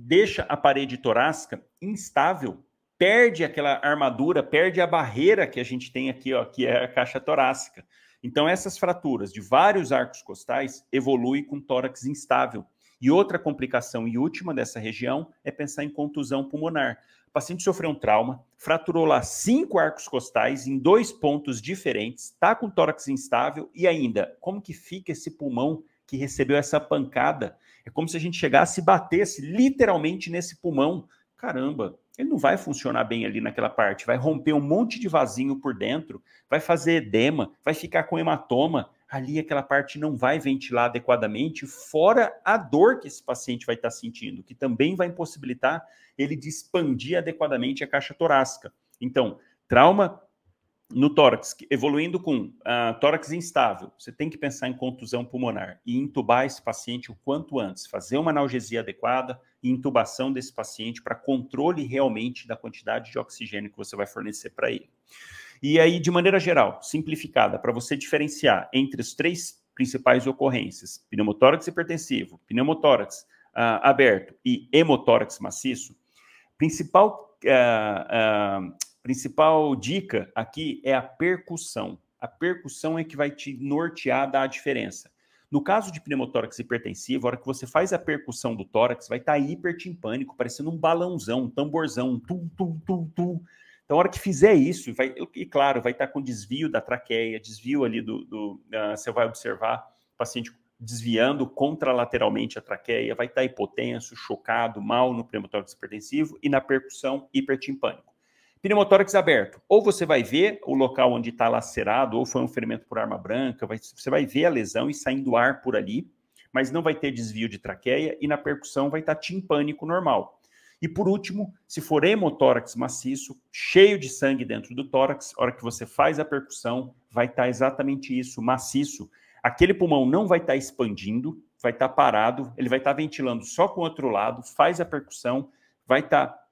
deixa a parede torácica instável, perde aquela armadura, perde a barreira que a gente tem aqui, ó, que é a caixa torácica. Então, essas fraturas de vários arcos costais evoluem com tórax instável. E outra complicação e última dessa região é pensar em contusão pulmonar. O paciente sofreu um trauma, fraturou lá cinco arcos costais em dois pontos diferentes, está com tórax instável e ainda, como que fica esse pulmão que recebeu essa pancada? É como se a gente chegasse e batesse literalmente nesse pulmão. Caramba, ele não vai funcionar bem ali naquela parte, vai romper um monte de vasinho por dentro, vai fazer edema, vai ficar com hematoma. Ali aquela parte não vai ventilar adequadamente, fora a dor que esse paciente vai estar sentindo, que também vai impossibilitar ele de expandir adequadamente a caixa torácica. Então, trauma no tórax, evoluindo com uh, tórax instável, você tem que pensar em contusão pulmonar e intubar esse paciente o quanto antes, fazer uma analgesia adequada e intubação desse paciente para controle realmente da quantidade de oxigênio que você vai fornecer para ele. E aí, de maneira geral, simplificada, para você diferenciar entre as três principais ocorrências, pneumotórax hipertensivo, pneumotórax uh, aberto e hemotórax maciço, principal, uh, principal dica aqui é a percussão. A percussão é que vai te nortear dar a diferença. No caso de pneumotórax hipertensivo, a hora que você faz a percussão do tórax, vai estar tá hipertimpânico, parecendo um balãozão, um tamborzão, um tum, tum, tum, tum. Então, a hora que fizer isso, vai, e claro, vai estar tá com desvio da traqueia, desvio ali do. do uh, você vai observar o paciente desviando contralateralmente a traqueia, vai estar tá hipotenso, chocado, mal no pneumotórax hipertensivo e na percussão hipertimpânico. Pneumotórax aberto. Ou você vai ver o local onde está lacerado, ou foi um ferimento por arma branca, vai, você vai ver a lesão e saindo ar por ali, mas não vai ter desvio de traqueia e na percussão vai estar tá timpânico normal. E por último, se for hemotórax maciço, cheio de sangue dentro do tórax, a hora que você faz a percussão, vai estar tá exatamente isso, maciço. Aquele pulmão não vai estar tá expandindo, vai estar tá parado, ele vai estar tá ventilando só com o outro lado, faz a percussão, vai estar tá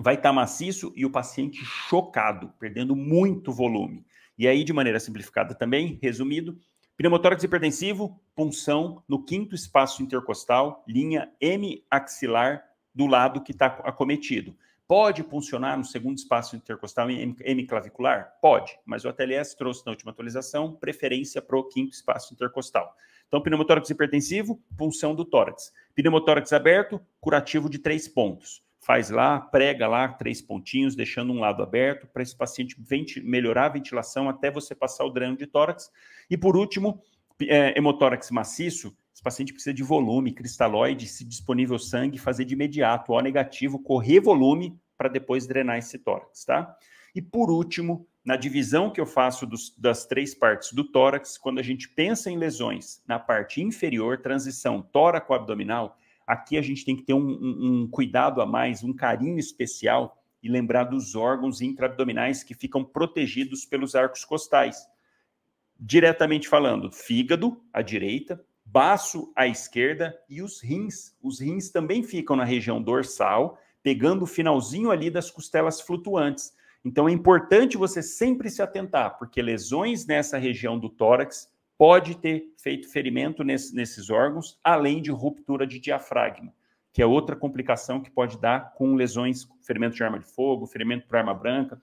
vai estar tá maciço e o paciente chocado, perdendo muito volume. E aí, de maneira simplificada também, resumido, pneumotórax hipertensivo, punção no quinto espaço intercostal, linha M-axilar do lado que está acometido. Pode funcionar no segundo espaço intercostal hemiclavicular? Pode, mas o ATLS trouxe na última atualização preferência para o quinto espaço intercostal. Então, pneumotórax hipertensivo, punção do tórax. Pneumotórax aberto, curativo de três pontos faz lá, prega lá três pontinhos, deixando um lado aberto para esse paciente melhorar a ventilação até você passar o dreno de tórax. E por último, é, hemotórax maciço, esse paciente precisa de volume, cristalóide, se disponível sangue, fazer de imediato, O negativo, correr volume para depois drenar esse tórax, tá? E por último, na divisão que eu faço dos, das três partes do tórax, quando a gente pensa em lesões na parte inferior, transição tóraco-abdominal, Aqui a gente tem que ter um, um, um cuidado a mais, um carinho especial e lembrar dos órgãos intraabdominais que ficam protegidos pelos arcos costais. Diretamente falando, fígado à direita, baço à esquerda e os rins. Os rins também ficam na região dorsal, pegando o finalzinho ali das costelas flutuantes. Então é importante você sempre se atentar, porque lesões nessa região do tórax pode ter feito ferimento nesse, nesses órgãos, além de ruptura de diafragma, que é outra complicação que pode dar com lesões, ferimento de arma de fogo, ferimento por arma branca,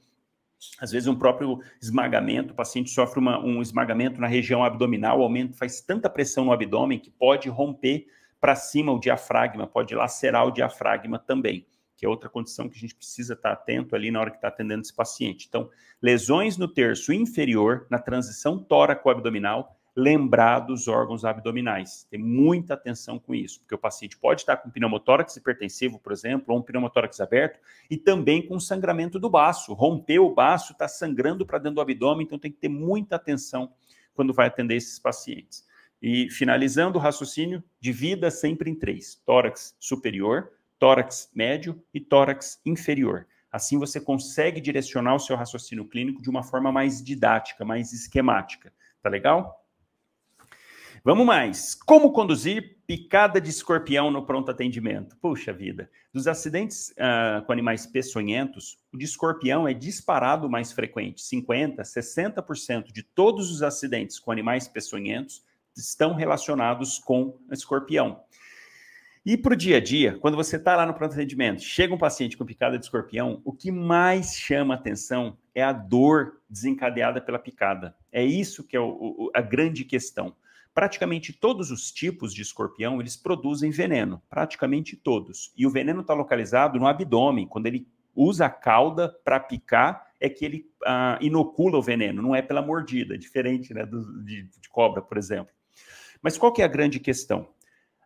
às vezes um próprio esmagamento, o paciente sofre uma, um esmagamento na região abdominal, aumento, faz tanta pressão no abdômen que pode romper para cima o diafragma, pode lacerar o diafragma também, que é outra condição que a gente precisa estar atento ali na hora que está atendendo esse paciente. Então, lesões no terço inferior, na transição tóraco-abdominal, lembrar dos órgãos abdominais. Ter muita atenção com isso, porque o paciente pode estar com pneumotórax hipertensivo, por exemplo, ou um pneumotórax aberto, e também com sangramento do baço. Rompeu o baço, está sangrando para dentro do abdômen, então tem que ter muita atenção quando vai atender esses pacientes. E finalizando o raciocínio, divida sempre em três: tórax superior, tórax médio e tórax inferior. Assim você consegue direcionar o seu raciocínio clínico de uma forma mais didática, mais esquemática. Tá legal? Vamos mais. Como conduzir picada de escorpião no pronto atendimento? Puxa vida. Dos acidentes uh, com animais peçonhentos, o de escorpião é disparado mais frequente. 50%, 60% de todos os acidentes com animais peçonhentos estão relacionados com escorpião. E para o dia a dia, quando você está lá no pronto atendimento, chega um paciente com picada de escorpião, o que mais chama atenção é a dor desencadeada pela picada. É isso que é o, o, a grande questão praticamente todos os tipos de escorpião eles produzem veneno, praticamente todos. E o veneno está localizado no abdômen. Quando ele usa a cauda para picar, é que ele ah, inocula o veneno, não é pela mordida, diferente né, do, de, de cobra, por exemplo. Mas qual que é a grande questão?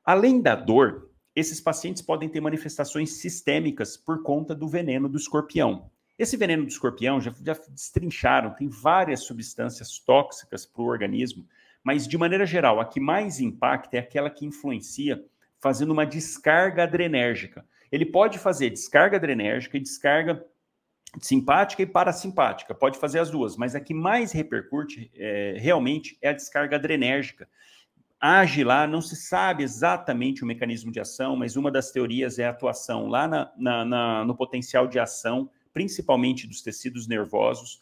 Além da dor, esses pacientes podem ter manifestações sistêmicas por conta do veneno do escorpião. Esse veneno do escorpião já, já destrincharam, tem várias substâncias tóxicas para o organismo mas, de maneira geral, a que mais impacta é aquela que influencia fazendo uma descarga adrenérgica. Ele pode fazer descarga adrenérgica e descarga simpática e parasimpática, pode fazer as duas, mas a que mais repercute é, realmente é a descarga adrenérgica. Age lá, não se sabe exatamente o mecanismo de ação, mas uma das teorias é a atuação lá na, na, na, no potencial de ação, principalmente dos tecidos nervosos,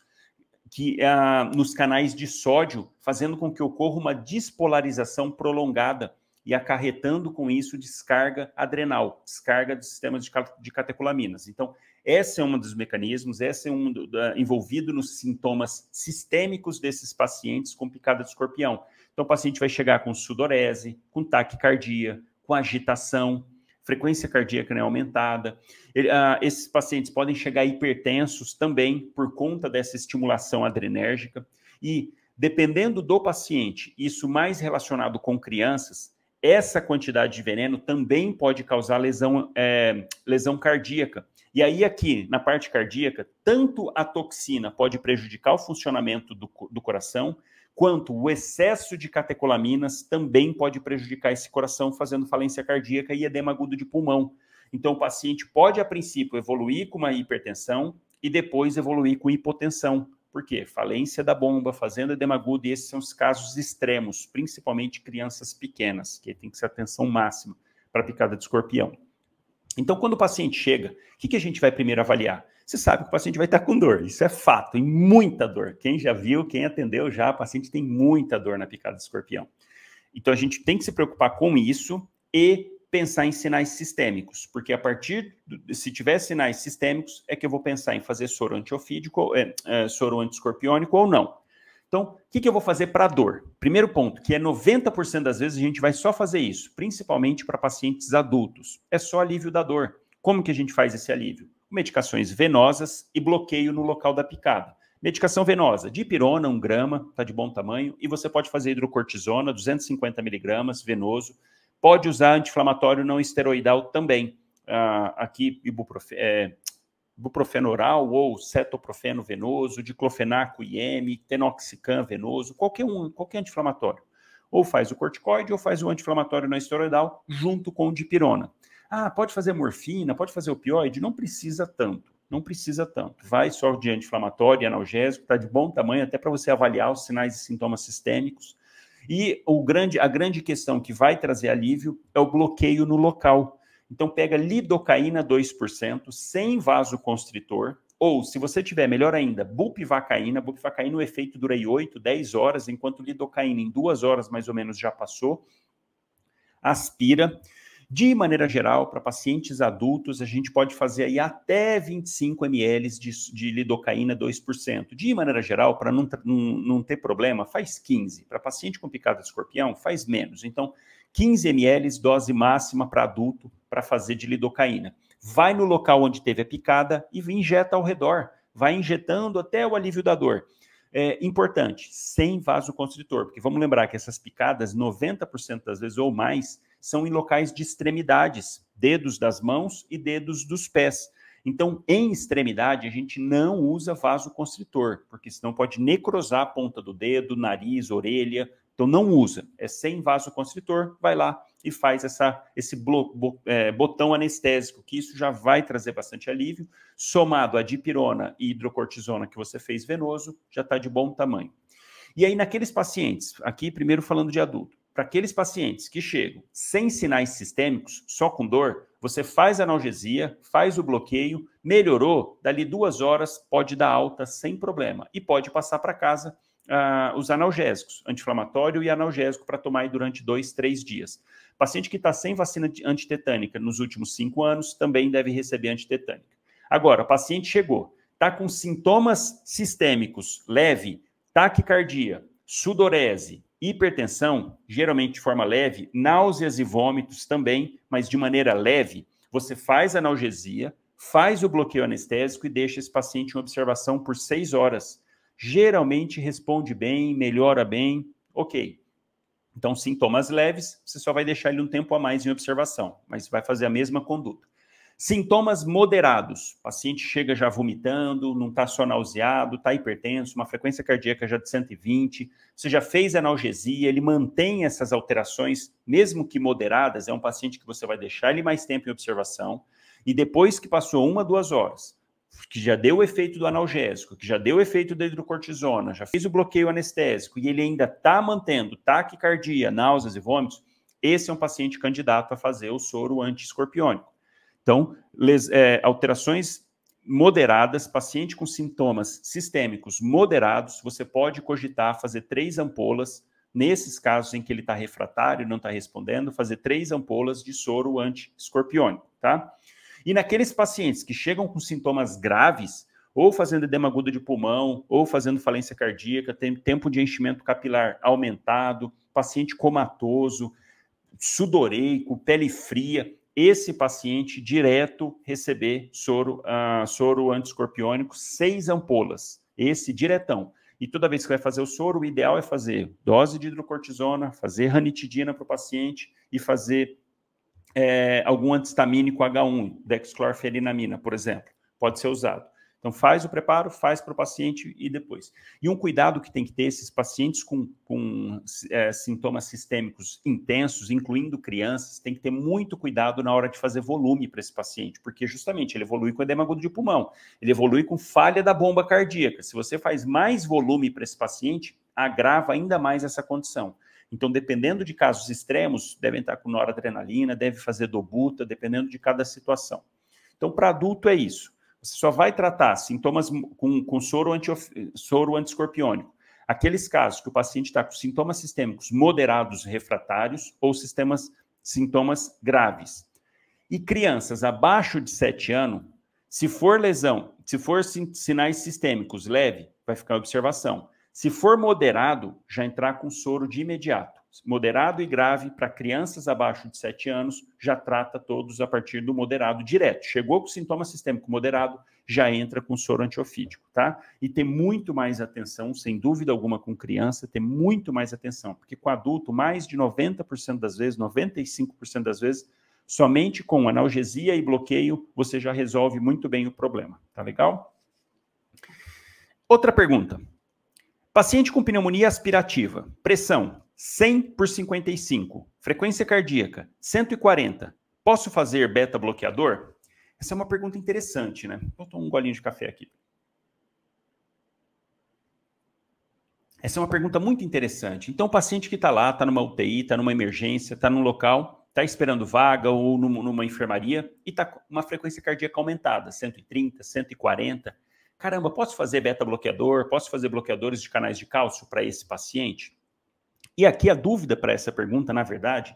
que uh, nos canais de sódio, fazendo com que ocorra uma despolarização prolongada e acarretando com isso descarga adrenal, descarga dos sistemas de, catecolaminas. Então, esse é um dos mecanismos, esse é um do, envolvido nos sintomas sistêmicos desses pacientes com picada de escorpião. Então, o paciente vai chegar com sudorese, com taquicardia, com agitação, frequência cardíaca né, aumentada. Ele, uh, esses pacientes podem chegar hipertensos também por conta dessa estimulação adrenérgica. E, dependendo do paciente, isso mais relacionado com crianças, essa quantidade de veneno também pode causar lesão, é, lesão cardíaca. E aí, aqui, na parte cardíaca, tanto a toxina pode prejudicar o funcionamento do, do coração, quanto o excesso de catecolaminas também pode prejudicar esse coração, fazendo falência cardíaca e edema agudo de pulmão. Então, o paciente pode, a princípio, evoluir com uma hipertensão e depois evoluir com hipotensão. Por quê? Falência da bomba, fazendo edema agudo, e esses são os casos extremos, principalmente crianças pequenas, que tem que ser atenção máxima para picada de escorpião. Então, quando o paciente chega, o que, que a gente vai primeiro avaliar? Você sabe que o paciente vai estar com dor. Isso é fato, e muita dor. Quem já viu, quem atendeu já, o paciente tem muita dor na picada de escorpião. Então a gente tem que se preocupar com isso e pensar em sinais sistêmicos, porque a partir, do, se tiver sinais sistêmicos, é que eu vou pensar em fazer soro antiofídico, é, é, soro antiescorpiônico ou não. Então, o que, que eu vou fazer para dor? Primeiro ponto, que é 90% das vezes a gente vai só fazer isso, principalmente para pacientes adultos. É só alívio da dor. Como que a gente faz esse alívio? Medicações venosas e bloqueio no local da picada. Medicação venosa, dipirona, 1 grama, está de bom tamanho, e você pode fazer hidrocortisona, 250 miligramas, venoso. Pode usar anti-inflamatório não esteroidal também. Uh, aqui, ibuprofen, é, ibuprofeno oral ou cetoprofeno venoso, diclofenaco IM, tenoxicam venoso, qualquer um, qualquer anti-inflamatório. Ou faz o corticoide ou faz o anti-inflamatório não esteroidal junto com dipirona. Ah, pode fazer morfina, pode fazer opioide? Não precisa tanto, não precisa tanto. Vai só de anti-inflamatório analgésico, está de bom tamanho, até para você avaliar os sinais e sintomas sistêmicos. E o grande, a grande questão que vai trazer alívio é o bloqueio no local. Então, pega lidocaína 2%, sem vasoconstritor, ou, se você tiver, melhor ainda, bupivacaína. Bupivacaína, o efeito dura aí 8, 10 horas, enquanto lidocaína em duas horas mais ou menos já passou. Aspira de maneira geral, para pacientes adultos, a gente pode fazer aí até 25 ml de, de lidocaína 2%. De maneira geral, para não, não, não ter problema, faz 15. Para paciente com picada de escorpião, faz menos. Então, 15 ml dose máxima para adulto para fazer de lidocaína. Vai no local onde teve a picada e injeta ao redor. Vai injetando até o alívio da dor. É importante, sem vasoconstritor, porque vamos lembrar que essas picadas, 90% das vezes ou mais, são em locais de extremidades, dedos das mãos e dedos dos pés. Então, em extremidade, a gente não usa vasoconstritor, porque senão pode necrosar a ponta do dedo, nariz, orelha. Então, não usa. É sem vasoconstritor, vai lá e faz essa, esse blo, bo, é, botão anestésico, que isso já vai trazer bastante alívio. Somado a dipirona e hidrocortisona que você fez venoso, já está de bom tamanho. E aí, naqueles pacientes, aqui primeiro falando de adulto, para aqueles pacientes que chegam sem sinais sistêmicos, só com dor, você faz analgesia, faz o bloqueio, melhorou, dali duas horas pode dar alta sem problema e pode passar para casa uh, os analgésicos, anti-inflamatório e analgésico para tomar durante dois, três dias. Paciente que está sem vacina antitetânica nos últimos cinco anos também deve receber antitetânica. Agora, o paciente chegou, está com sintomas sistêmicos leve, taquicardia, sudorese, Hipertensão, geralmente de forma leve, náuseas e vômitos também, mas de maneira leve. Você faz analgesia, faz o bloqueio anestésico e deixa esse paciente em observação por seis horas. Geralmente responde bem, melhora bem, ok. Então, sintomas leves, você só vai deixar ele um tempo a mais em observação, mas vai fazer a mesma conduta. Sintomas moderados. O paciente chega já vomitando, não está só nauseado, está hipertenso, uma frequência cardíaca já de 120. Você já fez analgesia, ele mantém essas alterações, mesmo que moderadas. É um paciente que você vai deixar ele mais tempo em observação. E depois que passou uma, duas horas, que já deu o efeito do analgésico, que já deu o efeito da hidrocortisona, já fez o bloqueio anestésico e ele ainda está mantendo taquicardia, náuseas e vômitos, esse é um paciente candidato a fazer o soro anti-escorpiônico. Então, les, é, alterações moderadas, paciente com sintomas sistêmicos moderados, você pode cogitar fazer três ampolas, nesses casos em que ele está refratário, não está respondendo, fazer três ampolas de soro anti-escorpiônico, tá? E naqueles pacientes que chegam com sintomas graves, ou fazendo edema agudo de pulmão, ou fazendo falência cardíaca, tem tempo de enchimento capilar aumentado, paciente comatoso, sudoreico, pele fria, esse paciente direto receber soro, uh, soro antiescorpiônico, seis ampolas, esse diretão. E toda vez que vai fazer o soro, o ideal é fazer dose de hidrocortisona, fazer ranitidina para o paciente e fazer é, algum antistamínico H1, dexclorferinamina, por exemplo, pode ser usado. Então, faz o preparo, faz para o paciente e depois. E um cuidado que tem que ter esses pacientes com, com é, sintomas sistêmicos intensos, incluindo crianças, tem que ter muito cuidado na hora de fazer volume para esse paciente, porque justamente ele evolui com edema agudo de pulmão, ele evolui com falha da bomba cardíaca. Se você faz mais volume para esse paciente, agrava ainda mais essa condição. Então, dependendo de casos extremos, devem estar com noradrenalina, deve fazer dobuta, dependendo de cada situação. Então, para adulto é isso. Você só vai tratar sintomas com, com soro, anti, soro antiscorpiônico. Aqueles casos que o paciente está com sintomas sistêmicos moderados refratários ou sistemas, sintomas graves. E crianças abaixo de 7 anos, se for lesão, se for sinais sistêmicos leve, vai ficar observação. Se for moderado, já entrar com soro de imediato moderado e grave para crianças abaixo de 7 anos, já trata todos a partir do moderado direto. Chegou com sintoma sistêmico moderado, já entra com soro antiofídico, tá? E ter muito mais atenção, sem dúvida alguma, com criança, ter muito mais atenção, porque com adulto, mais de 90% das vezes, 95% das vezes, somente com analgesia e bloqueio, você já resolve muito bem o problema, tá legal? Outra pergunta. Paciente com pneumonia aspirativa, pressão 100 por 55. Frequência cardíaca, 140. Posso fazer beta bloqueador? Essa é uma pergunta interessante, né? Vou tomar um golinho de café aqui. Essa é uma pergunta muito interessante. Então, o paciente que está lá, está numa UTI, está numa emergência, está num local, está esperando vaga ou numa enfermaria e está com uma frequência cardíaca aumentada, 130, 140. Caramba, posso fazer beta bloqueador? Posso fazer bloqueadores de canais de cálcio para esse paciente? E aqui a dúvida para essa pergunta, na verdade,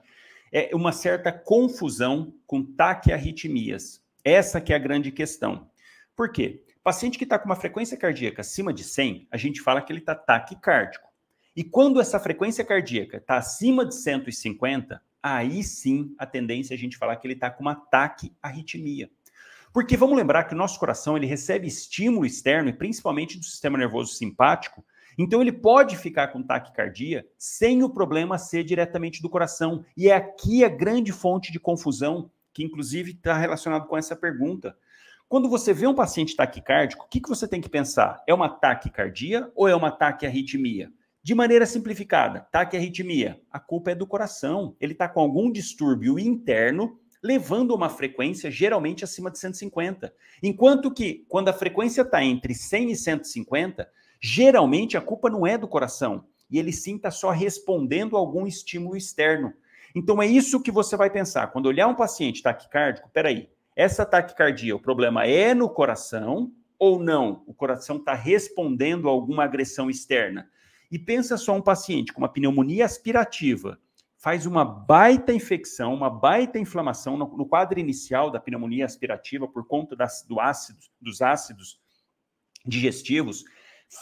é uma certa confusão com taquiarritmias. Essa que é a grande questão. Por quê? Paciente que está com uma frequência cardíaca acima de 100, a gente fala que ele está taquicárdico. E quando essa frequência cardíaca está acima de 150, aí sim a tendência é a gente falar que ele está com uma taquiarritmia. Porque vamos lembrar que o nosso coração ele recebe estímulo externo, e principalmente do sistema nervoso simpático, então ele pode ficar com taquicardia sem o problema ser diretamente do coração. E é aqui a grande fonte de confusão, que inclusive está relacionado com essa pergunta. Quando você vê um paciente taquicárdico, o que, que você tem que pensar? É uma taquicardia ou é uma taquiarritmia? De maneira simplificada, taquiarritmia, a culpa é do coração. Ele está com algum distúrbio interno, levando uma frequência geralmente acima de 150. Enquanto que, quando a frequência está entre 100 e 150, Geralmente a culpa não é do coração, e ele sim está só respondendo a algum estímulo externo. Então é isso que você vai pensar. Quando olhar um paciente taquicárdico, peraí, essa taquicardia, o problema é no coração ou não? O coração está respondendo a alguma agressão externa. E pensa só um paciente com uma pneumonia aspirativa, faz uma baita infecção, uma baita inflamação no, no quadro inicial da pneumonia aspirativa por conta das, do ácido, dos ácidos digestivos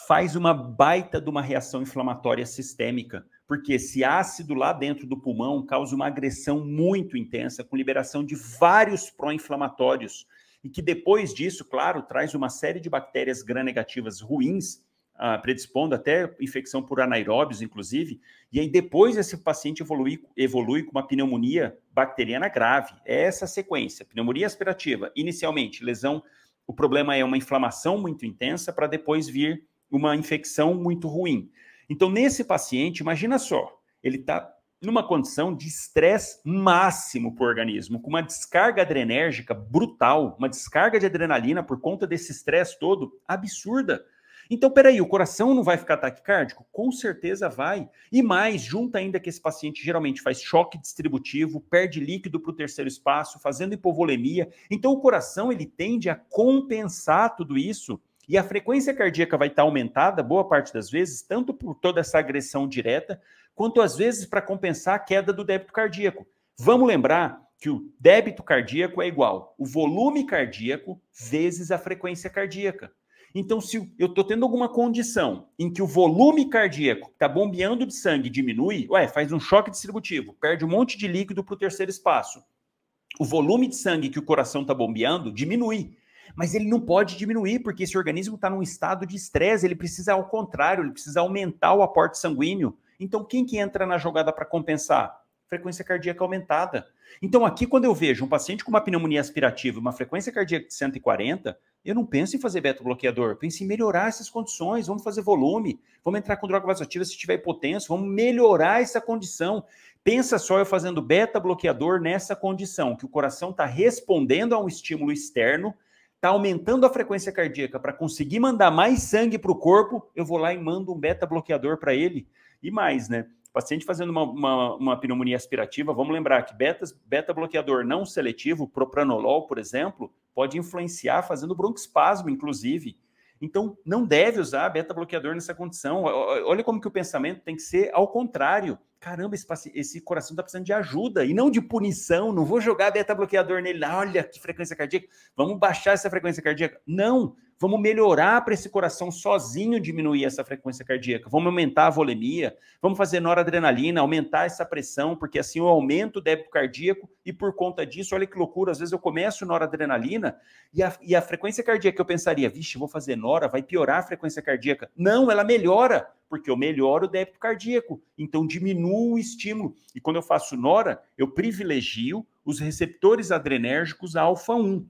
faz uma baita de uma reação inflamatória sistêmica, porque esse ácido lá dentro do pulmão causa uma agressão muito intensa, com liberação de vários pró-inflamatórios, e que depois disso, claro, traz uma série de bactérias gram-negativas ruins, uh, predispondo até infecção por anaeróbios, inclusive, e aí depois esse paciente evolui, evolui com uma pneumonia bacteriana grave. É essa sequência, pneumonia aspirativa, inicialmente lesão, o problema é uma inflamação muito intensa, para depois vir uma infecção muito ruim. Então, nesse paciente, imagina só, ele está numa condição de estresse máximo para o organismo, com uma descarga adrenérgica brutal, uma descarga de adrenalina por conta desse estresse todo absurda. Então, peraí, o coração não vai ficar taquicárdico? Com certeza vai. E mais, junta ainda que esse paciente geralmente faz choque distributivo, perde líquido para o terceiro espaço, fazendo hipovolemia. Então, o coração ele tende a compensar tudo isso. E a frequência cardíaca vai estar aumentada, boa parte das vezes, tanto por toda essa agressão direta, quanto às vezes para compensar a queda do débito cardíaco. Vamos lembrar que o débito cardíaco é igual o volume cardíaco vezes a frequência cardíaca. Então, se eu estou tendo alguma condição em que o volume cardíaco está bombeando de sangue diminui, ué, faz um choque distributivo, perde um monte de líquido para o terceiro espaço. O volume de sangue que o coração está bombeando diminui. Mas ele não pode diminuir, porque esse organismo está num estado de estresse, ele precisa, ao contrário, ele precisa aumentar o aporte sanguíneo. Então, quem que entra na jogada para compensar? Frequência cardíaca aumentada. Então, aqui, quando eu vejo um paciente com uma pneumonia aspirativa, uma frequência cardíaca de 140, eu não penso em fazer beta-bloqueador, penso em melhorar essas condições, vamos fazer volume, vamos entrar com droga vasoativa se tiver hipotenso, vamos melhorar essa condição. Pensa só eu fazendo beta-bloqueador nessa condição, que o coração está respondendo a um estímulo externo, está aumentando a frequência cardíaca para conseguir mandar mais sangue para o corpo, eu vou lá e mando um beta-bloqueador para ele. E mais, né? paciente fazendo uma, uma, uma, pneumonia aspirativa, vamos lembrar que beta-bloqueador não seletivo, propranolol, por exemplo, pode influenciar fazendo broncoespasmo, inclusive. Então, não deve usar beta-bloqueador nessa condição. Olha como que o pensamento tem que ser ao contrário. Caramba, esse, esse coração está precisando de ajuda e não de punição. Não vou jogar beta-bloqueador nele. Olha que frequência cardíaca. Vamos baixar essa frequência cardíaca. Não. Vamos melhorar para esse coração sozinho diminuir essa frequência cardíaca. Vamos aumentar a volemia, vamos fazer noradrenalina, aumentar essa pressão, porque assim eu aumento o débito cardíaco e por conta disso, olha que loucura, às vezes eu começo noradrenalina e a, e a frequência cardíaca eu pensaria, vixe, vou fazer nora, vai piorar a frequência cardíaca. Não, ela melhora, porque eu melhoro o débito cardíaco, então diminuo o estímulo. E quando eu faço nora, eu privilegio os receptores adrenérgicos alfa 1.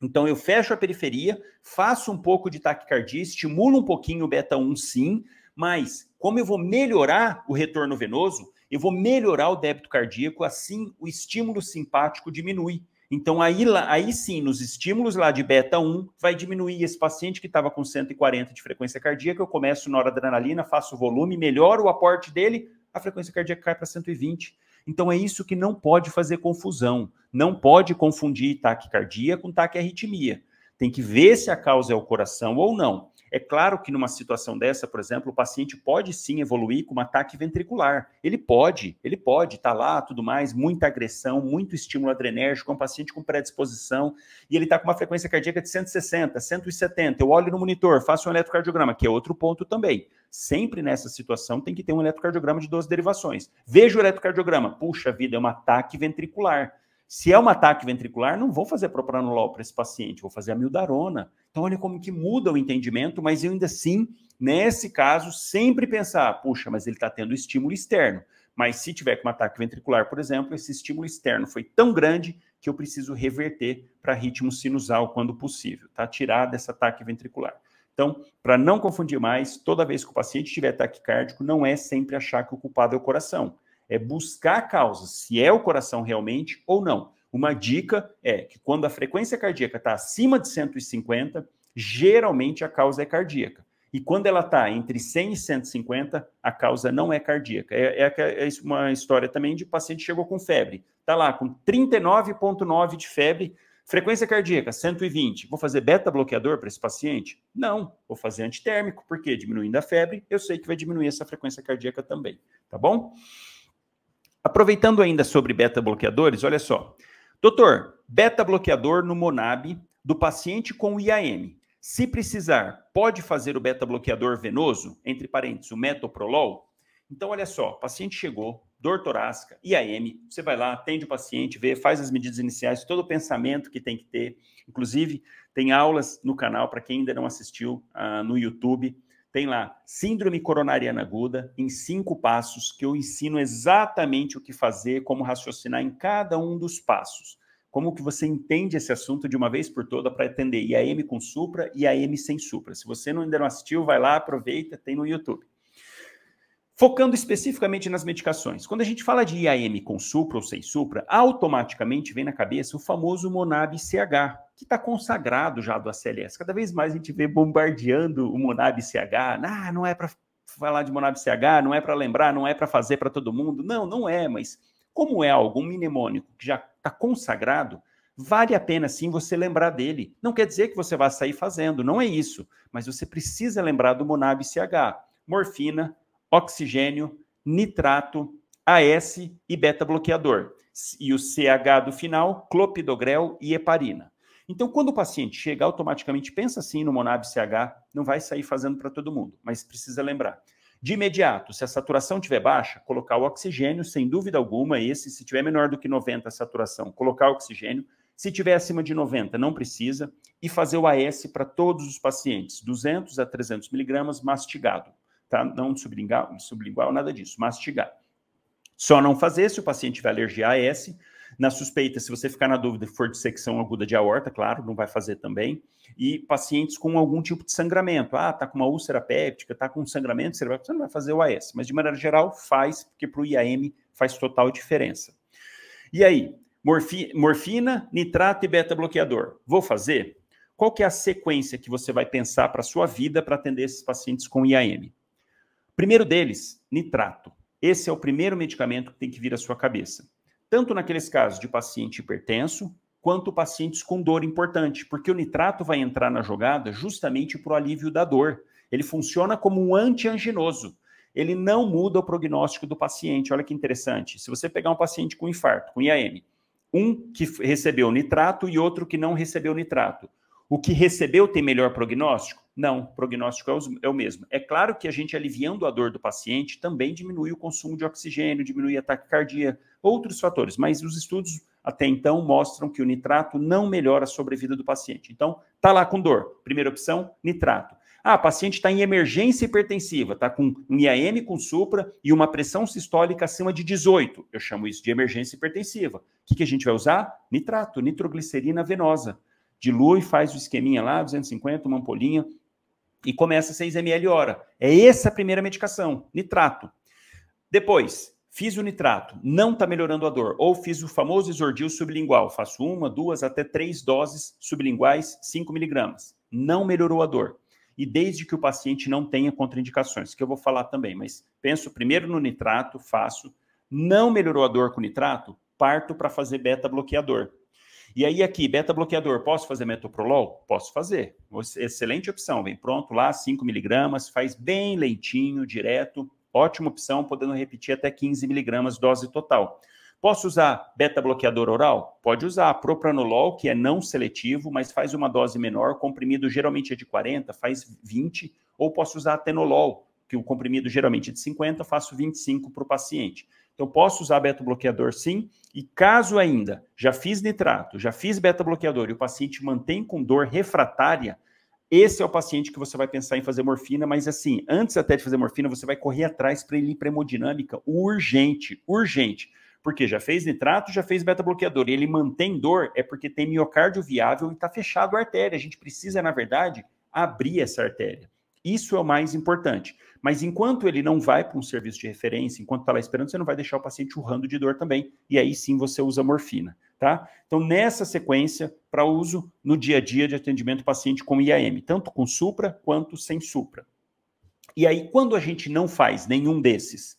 Então eu fecho a periferia, faço um pouco de taquicardia, estimulo um pouquinho o beta 1 sim, mas como eu vou melhorar o retorno venoso, eu vou melhorar o débito cardíaco, assim o estímulo simpático diminui. Então aí, aí sim, nos estímulos lá de beta 1, vai diminuir esse paciente que estava com 140 de frequência cardíaca, eu começo noradrenalina, faço volume, melhoro o aporte dele, a frequência cardíaca cai para 120. Então é isso que não pode fazer confusão. Não pode confundir taquicardia com taquiarritmia. Tem que ver se a causa é o coração ou não. É claro que numa situação dessa, por exemplo, o paciente pode sim evoluir com um ataque ventricular. Ele pode, ele pode tá lá, tudo mais, muita agressão, muito estímulo adrenérgico, é um paciente com predisposição, e ele está com uma frequência cardíaca de 160, 170. Eu olho no monitor, faço um eletrocardiograma, que é outro ponto também. Sempre nessa situação tem que ter um eletrocardiograma de 12 derivações. Veja o eletrocardiograma, puxa vida, é um ataque ventricular. Se é um ataque ventricular, não vou fazer propranolol para esse paciente, vou fazer a mildarona. Então, olha como que muda o entendimento, mas eu ainda assim, nesse caso, sempre pensar, puxa, mas ele está tendo estímulo externo. Mas se tiver com um ataque ventricular, por exemplo, esse estímulo externo foi tão grande que eu preciso reverter para ritmo sinusal quando possível, tá? Tirar desse ataque ventricular. Então, para não confundir mais, toda vez que o paciente tiver ataque cardíaco, não é sempre achar que o culpado é o coração é buscar causas, se é o coração realmente ou não. Uma dica é que quando a frequência cardíaca está acima de 150, geralmente a causa é cardíaca. E quando ela está entre 100 e 150, a causa não é cardíaca. É, é, é uma história também de paciente chegou com febre. Está lá com 39,9 de febre, frequência cardíaca 120. Vou fazer beta-bloqueador para esse paciente? Não, vou fazer antitérmico, porque diminuindo a febre, eu sei que vai diminuir essa frequência cardíaca também. Tá bom? Aproveitando ainda sobre beta-bloqueadores, olha só. Doutor, beta-bloqueador no Monab do paciente com IAM. Se precisar, pode fazer o beta-bloqueador venoso, entre parênteses, o metoprolol? Então, olha só, paciente chegou, dor torácica, IAM, você vai lá, atende o paciente, vê, faz as medidas iniciais, todo o pensamento que tem que ter. Inclusive, tem aulas no canal, para quem ainda não assistiu, uh, no YouTube, tem lá Síndrome Coronariana Aguda, em cinco passos, que eu ensino exatamente o que fazer, como raciocinar em cada um dos passos. Como que você entende esse assunto de uma vez por toda para atender IAM com Supra e IAM sem Supra. Se você não, ainda não assistiu, vai lá, aproveita, tem no YouTube. Focando especificamente nas medicações. Quando a gente fala de IAM com supra ou sem supra, automaticamente vem na cabeça o famoso Monab CH, que está consagrado já do ACLS. Cada vez mais a gente vê bombardeando o Monab CH. Ah, não é para falar de Monab CH, não é para lembrar, não é para fazer para todo mundo. Não, não é, mas como é algo mnemônico que já está consagrado, vale a pena sim você lembrar dele. Não quer dizer que você vai sair fazendo, não é isso, mas você precisa lembrar do Monab CH. Morfina, oxigênio, nitrato, AS e beta-bloqueador. E o CH do final, clopidogrel e heparina. Então, quando o paciente chega, automaticamente pensa assim no Monab CH, não vai sair fazendo para todo mundo, mas precisa lembrar. De imediato, se a saturação estiver baixa, colocar o oxigênio, sem dúvida alguma, esse, se tiver menor do que 90 a saturação, colocar o oxigênio. Se tiver acima de 90, não precisa. E fazer o AS para todos os pacientes, 200 a 300 miligramas mastigado tá? Não sublingual, sublingual, nada disso, mastigar. Só não fazer se o paciente tiver alergia a AS. Na suspeita, se você ficar na dúvida for de secção aguda de aorta, claro, não vai fazer também. E pacientes com algum tipo de sangramento. Ah, tá com uma úlcera péptica, tá com sangramento cerebral, você não vai fazer o AS. Mas de maneira geral, faz, porque para o IAM faz total diferença. E aí, morfi morfina, nitrato e beta-bloqueador. Vou fazer? Qual que é a sequência que você vai pensar para sua vida para atender esses pacientes com IAM? Primeiro deles, nitrato. Esse é o primeiro medicamento que tem que vir à sua cabeça. Tanto naqueles casos de paciente hipertenso, quanto pacientes com dor importante, porque o nitrato vai entrar na jogada justamente para o alívio da dor. Ele funciona como um antianginoso. Ele não muda o prognóstico do paciente. Olha que interessante. Se você pegar um paciente com infarto, com IAM, um que recebeu nitrato e outro que não recebeu nitrato, o que recebeu tem melhor prognóstico? Não, o prognóstico é, é o mesmo. É claro que a gente aliviando a dor do paciente também diminui o consumo de oxigênio, diminui a taquicardia, outros fatores, mas os estudos até então mostram que o nitrato não melhora a sobrevida do paciente. Então, tá lá com dor. Primeira opção, nitrato. Ah, paciente está em emergência hipertensiva, está com um IAM com supra e uma pressão sistólica acima de 18. Eu chamo isso de emergência hipertensiva. O que, que a gente vai usar? Nitrato, nitroglicerina venosa dilui, faz o esqueminha lá, 250, uma ampolinha, e começa 6 ml hora. É essa a primeira medicação, nitrato. Depois, fiz o nitrato, não está melhorando a dor, ou fiz o famoso exordil sublingual, faço uma, duas, até três doses sublinguais, 5 miligramas. Não melhorou a dor. E desde que o paciente não tenha contraindicações, que eu vou falar também, mas penso primeiro no nitrato, faço. Não melhorou a dor com nitrato, parto para fazer beta-bloqueador. E aí aqui, beta bloqueador, posso fazer metoprolol? Posso fazer. Excelente opção, vem pronto lá, 5 miligramas, faz bem leitinho, direto. Ótima opção, podendo repetir até 15 miligramas dose total. Posso usar beta bloqueador oral? Pode usar propranolol, que é não seletivo, mas faz uma dose menor. Comprimido geralmente é de 40, faz 20. Ou posso usar atenolol, que o comprimido geralmente é de 50, faço 25 para o paciente. Então, posso usar beta-bloqueador sim, e caso ainda já fiz nitrato, já fiz beta-bloqueador e o paciente mantém com dor refratária, esse é o paciente que você vai pensar em fazer morfina, mas assim, antes até de fazer morfina, você vai correr atrás para ele ir para hemodinâmica urgente, urgente. Porque já fez nitrato, já fez beta-bloqueador, e ele mantém dor, é porque tem miocárdio viável e está fechado a artéria. A gente precisa, na verdade, abrir essa artéria. Isso é o mais importante. Mas enquanto ele não vai para um serviço de referência, enquanto está lá esperando, você não vai deixar o paciente urrando de dor também. E aí sim você usa morfina, tá? Então, nessa sequência, para uso no dia a dia de atendimento paciente com IAM, tanto com supra quanto sem supra. E aí, quando a gente não faz nenhum desses,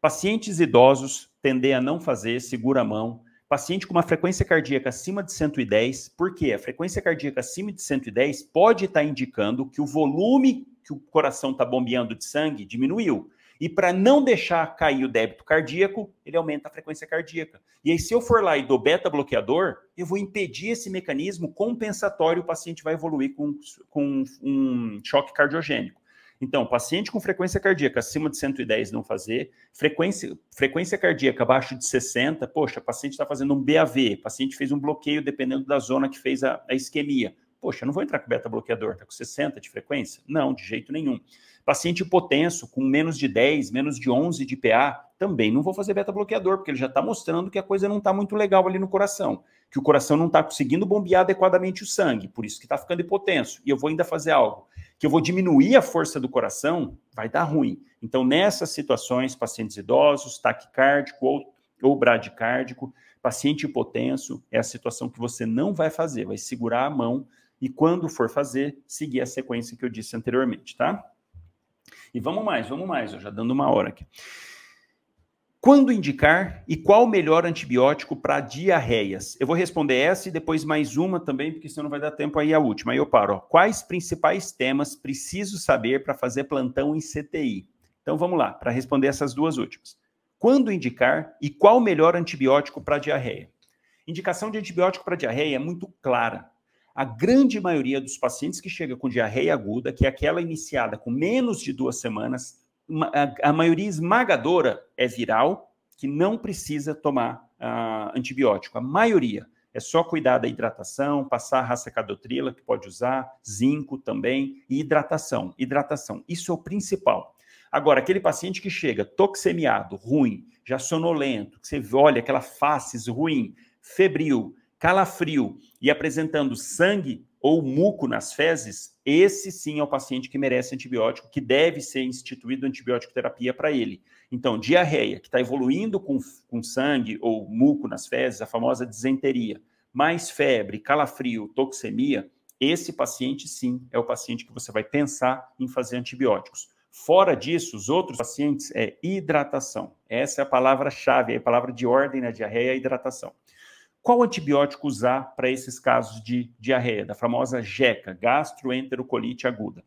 pacientes idosos tendem a não fazer, segura a mão. Paciente com uma frequência cardíaca acima de 110, porque a frequência cardíaca acima de 110 pode estar tá indicando que o volume que o coração está bombeando de sangue diminuiu. E para não deixar cair o débito cardíaco, ele aumenta a frequência cardíaca. E aí, se eu for lá e dou beta-bloqueador, eu vou impedir esse mecanismo compensatório, o paciente vai evoluir com, com um choque cardiogênico. Então, paciente com frequência cardíaca acima de 110 não fazer, frequência, frequência cardíaca abaixo de 60, poxa, paciente está fazendo um BAV, paciente fez um bloqueio dependendo da zona que fez a, a isquemia. Poxa, eu não vou entrar com beta-bloqueador, está com 60 de frequência? Não, de jeito nenhum. Paciente hipotenso, com menos de 10, menos de 11 de PA, também não vou fazer beta-bloqueador, porque ele já está mostrando que a coisa não está muito legal ali no coração, que o coração não está conseguindo bombear adequadamente o sangue, por isso que está ficando hipotenso, e eu vou ainda fazer algo que eu vou diminuir a força do coração, vai dar ruim. Então, nessas situações, pacientes idosos, taquicárdico ou, ou bradicárdico, paciente hipotenso, é a situação que você não vai fazer, vai segurar a mão e quando for fazer, seguir a sequência que eu disse anteriormente, tá? E vamos mais, vamos mais, eu já dando uma hora aqui. Quando indicar e qual o melhor antibiótico para diarreias? Eu vou responder essa e depois mais uma também, porque senão não vai dar tempo aí a última. Aí eu paro. Ó. Quais principais temas preciso saber para fazer plantão em CTI? Então vamos lá, para responder essas duas últimas. Quando indicar e qual o melhor antibiótico para diarreia? Indicação de antibiótico para diarreia é muito clara. A grande maioria dos pacientes que chega com diarreia aguda, que é aquela iniciada com menos de duas semanas, a, a maioria esmagadora é viral, que não precisa tomar uh, antibiótico. A maioria. É só cuidar da hidratação, passar raça cadotrila, que pode usar, zinco também, e hidratação. Hidratação, isso é o principal. Agora, aquele paciente que chega toxemiado, ruim, já sonolento, que você olha aquela faces ruim, febril, calafrio e apresentando sangue ou muco nas fezes, esse sim é o paciente que merece antibiótico, que deve ser instituído antibiótico terapia para ele. Então, diarreia, que está evoluindo com, com sangue ou muco nas fezes, a famosa disenteria, mais febre, calafrio, toxemia, esse paciente sim é o paciente que você vai pensar em fazer antibióticos. Fora disso, os outros pacientes é hidratação. Essa é a palavra-chave, é a palavra de ordem na diarreia, é hidratação. Qual antibiótico usar para esses casos de diarreia, da famosa GECA, gastroenterocolite aguda?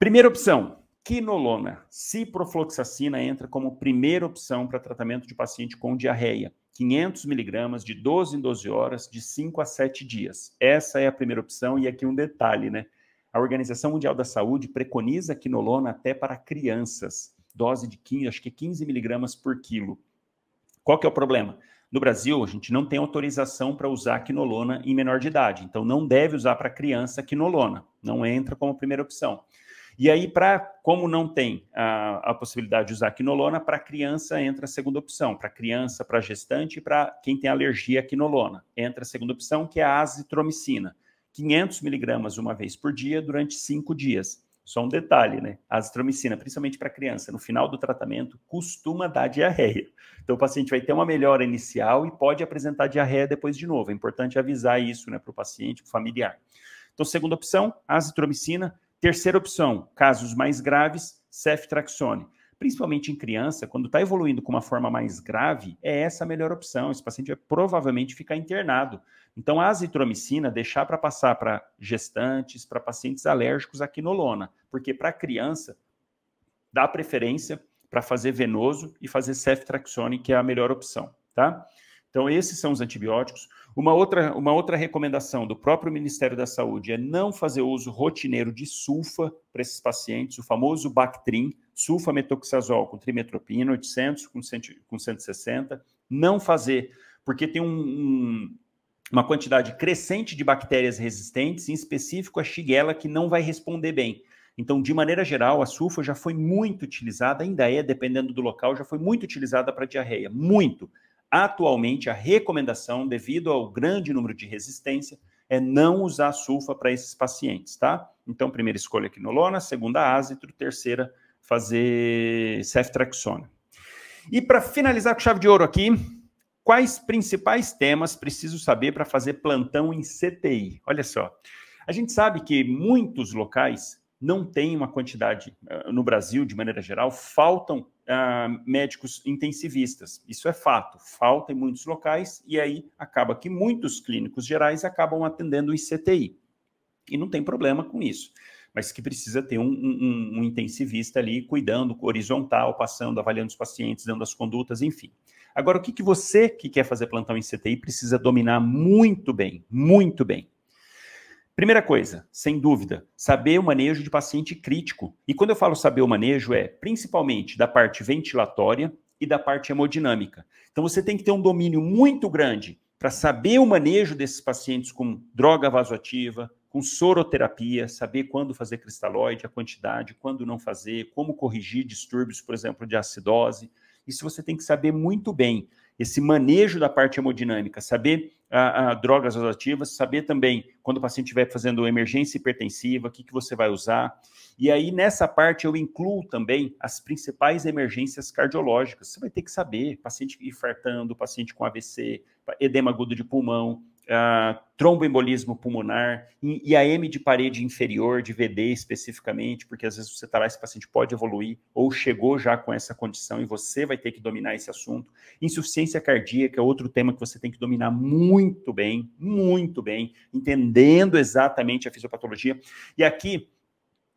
Primeira opção, quinolona. Ciprofloxacina entra como primeira opção para tratamento de paciente com diarreia. 500 miligramas de 12 em 12 horas, de 5 a 7 dias. Essa é a primeira opção e aqui um detalhe, né? A Organização Mundial da Saúde preconiza quinolona até para crianças, dose de 15, acho que 15 miligramas por quilo. Qual que é o problema? No Brasil, a gente não tem autorização para usar quinolona em menor de idade, então não deve usar para criança quinolona, não entra como primeira opção. E aí, para como não tem a, a, possibilidade de usar quinolona, para criança entra a segunda opção. Para criança, para gestante e para quem tem alergia à quinolona. Entra a segunda opção, que é a azitromicina. 500 miligramas uma vez por dia durante cinco dias. Só um detalhe, né? A azitromicina, principalmente para criança, no final do tratamento, costuma dar diarreia. Então, o paciente vai ter uma melhora inicial e pode apresentar diarreia depois de novo. É importante avisar isso né, para o paciente, para o familiar. Então, segunda opção, azitromicina. Terceira opção, casos mais graves, ceftraxone principalmente em criança, quando está evoluindo com uma forma mais grave, é essa a melhor opção. Esse paciente vai provavelmente ficar internado. Então, a azitromicina, deixar para passar para gestantes, para pacientes alérgicos à quinolona, porque para criança, dá preferência para fazer venoso e fazer ceftraxone, que é a melhor opção, tá? Então, esses são os antibióticos. Uma outra, uma outra recomendação do próprio Ministério da Saúde é não fazer uso rotineiro de sulfa para esses pacientes, o famoso Bactrim, sulfametoxazol com trimetropina, 800 com, 100, com 160. Não fazer, porque tem um, um, uma quantidade crescente de bactérias resistentes, em específico a Shigella, que não vai responder bem. Então, de maneira geral, a sulfa já foi muito utilizada, ainda é, dependendo do local, já foi muito utilizada para diarreia, muito. Atualmente, a recomendação, devido ao grande número de resistência, é não usar sulfa para esses pacientes, tá? Então, primeira escolha quinolona, segunda ácitro, terceira fazer ceftraxona. E para finalizar com chave de ouro aqui, quais principais temas preciso saber para fazer plantão em CTI? Olha só, a gente sabe que muitos locais não têm uma quantidade, ah, no Brasil, de maneira geral, faltam uh, médicos intensivistas. Isso é fato, falta em muitos locais, e aí acaba que muitos clínicos gerais acabam atendendo em CTI. E não tem problema com isso, mas que precisa ter um, um, um intensivista ali cuidando, horizontal, passando, avaliando os pacientes, dando as condutas, enfim. Agora, o que, que você que quer fazer plantão em CTI precisa dominar muito bem, muito bem? Primeira coisa, sem dúvida, saber o manejo de paciente crítico. E quando eu falo saber o manejo, é principalmente da parte ventilatória e da parte hemodinâmica. Então você tem que ter um domínio muito grande para saber o manejo desses pacientes com droga vasoativa, com soroterapia, saber quando fazer cristalóide, a quantidade, quando não fazer, como corrigir distúrbios, por exemplo, de acidose. Isso você tem que saber muito bem. Esse manejo da parte hemodinâmica, saber a, a drogas ativas, saber também quando o paciente estiver fazendo emergência hipertensiva, o que, que você vai usar. E aí, nessa parte, eu incluo também as principais emergências cardiológicas. Você vai ter que saber, paciente infartando, paciente com AVC, edema agudo de pulmão, tromboembolismo pulmonar, IAM de parede inferior, de VD especificamente, porque às vezes você está lá, esse paciente pode evoluir, ou chegou já com essa condição e você vai ter que dominar esse assunto. Insuficiência cardíaca é outro tema que você tem que dominar muito bem, muito bem, entendendo exatamente a fisiopatologia. E aqui,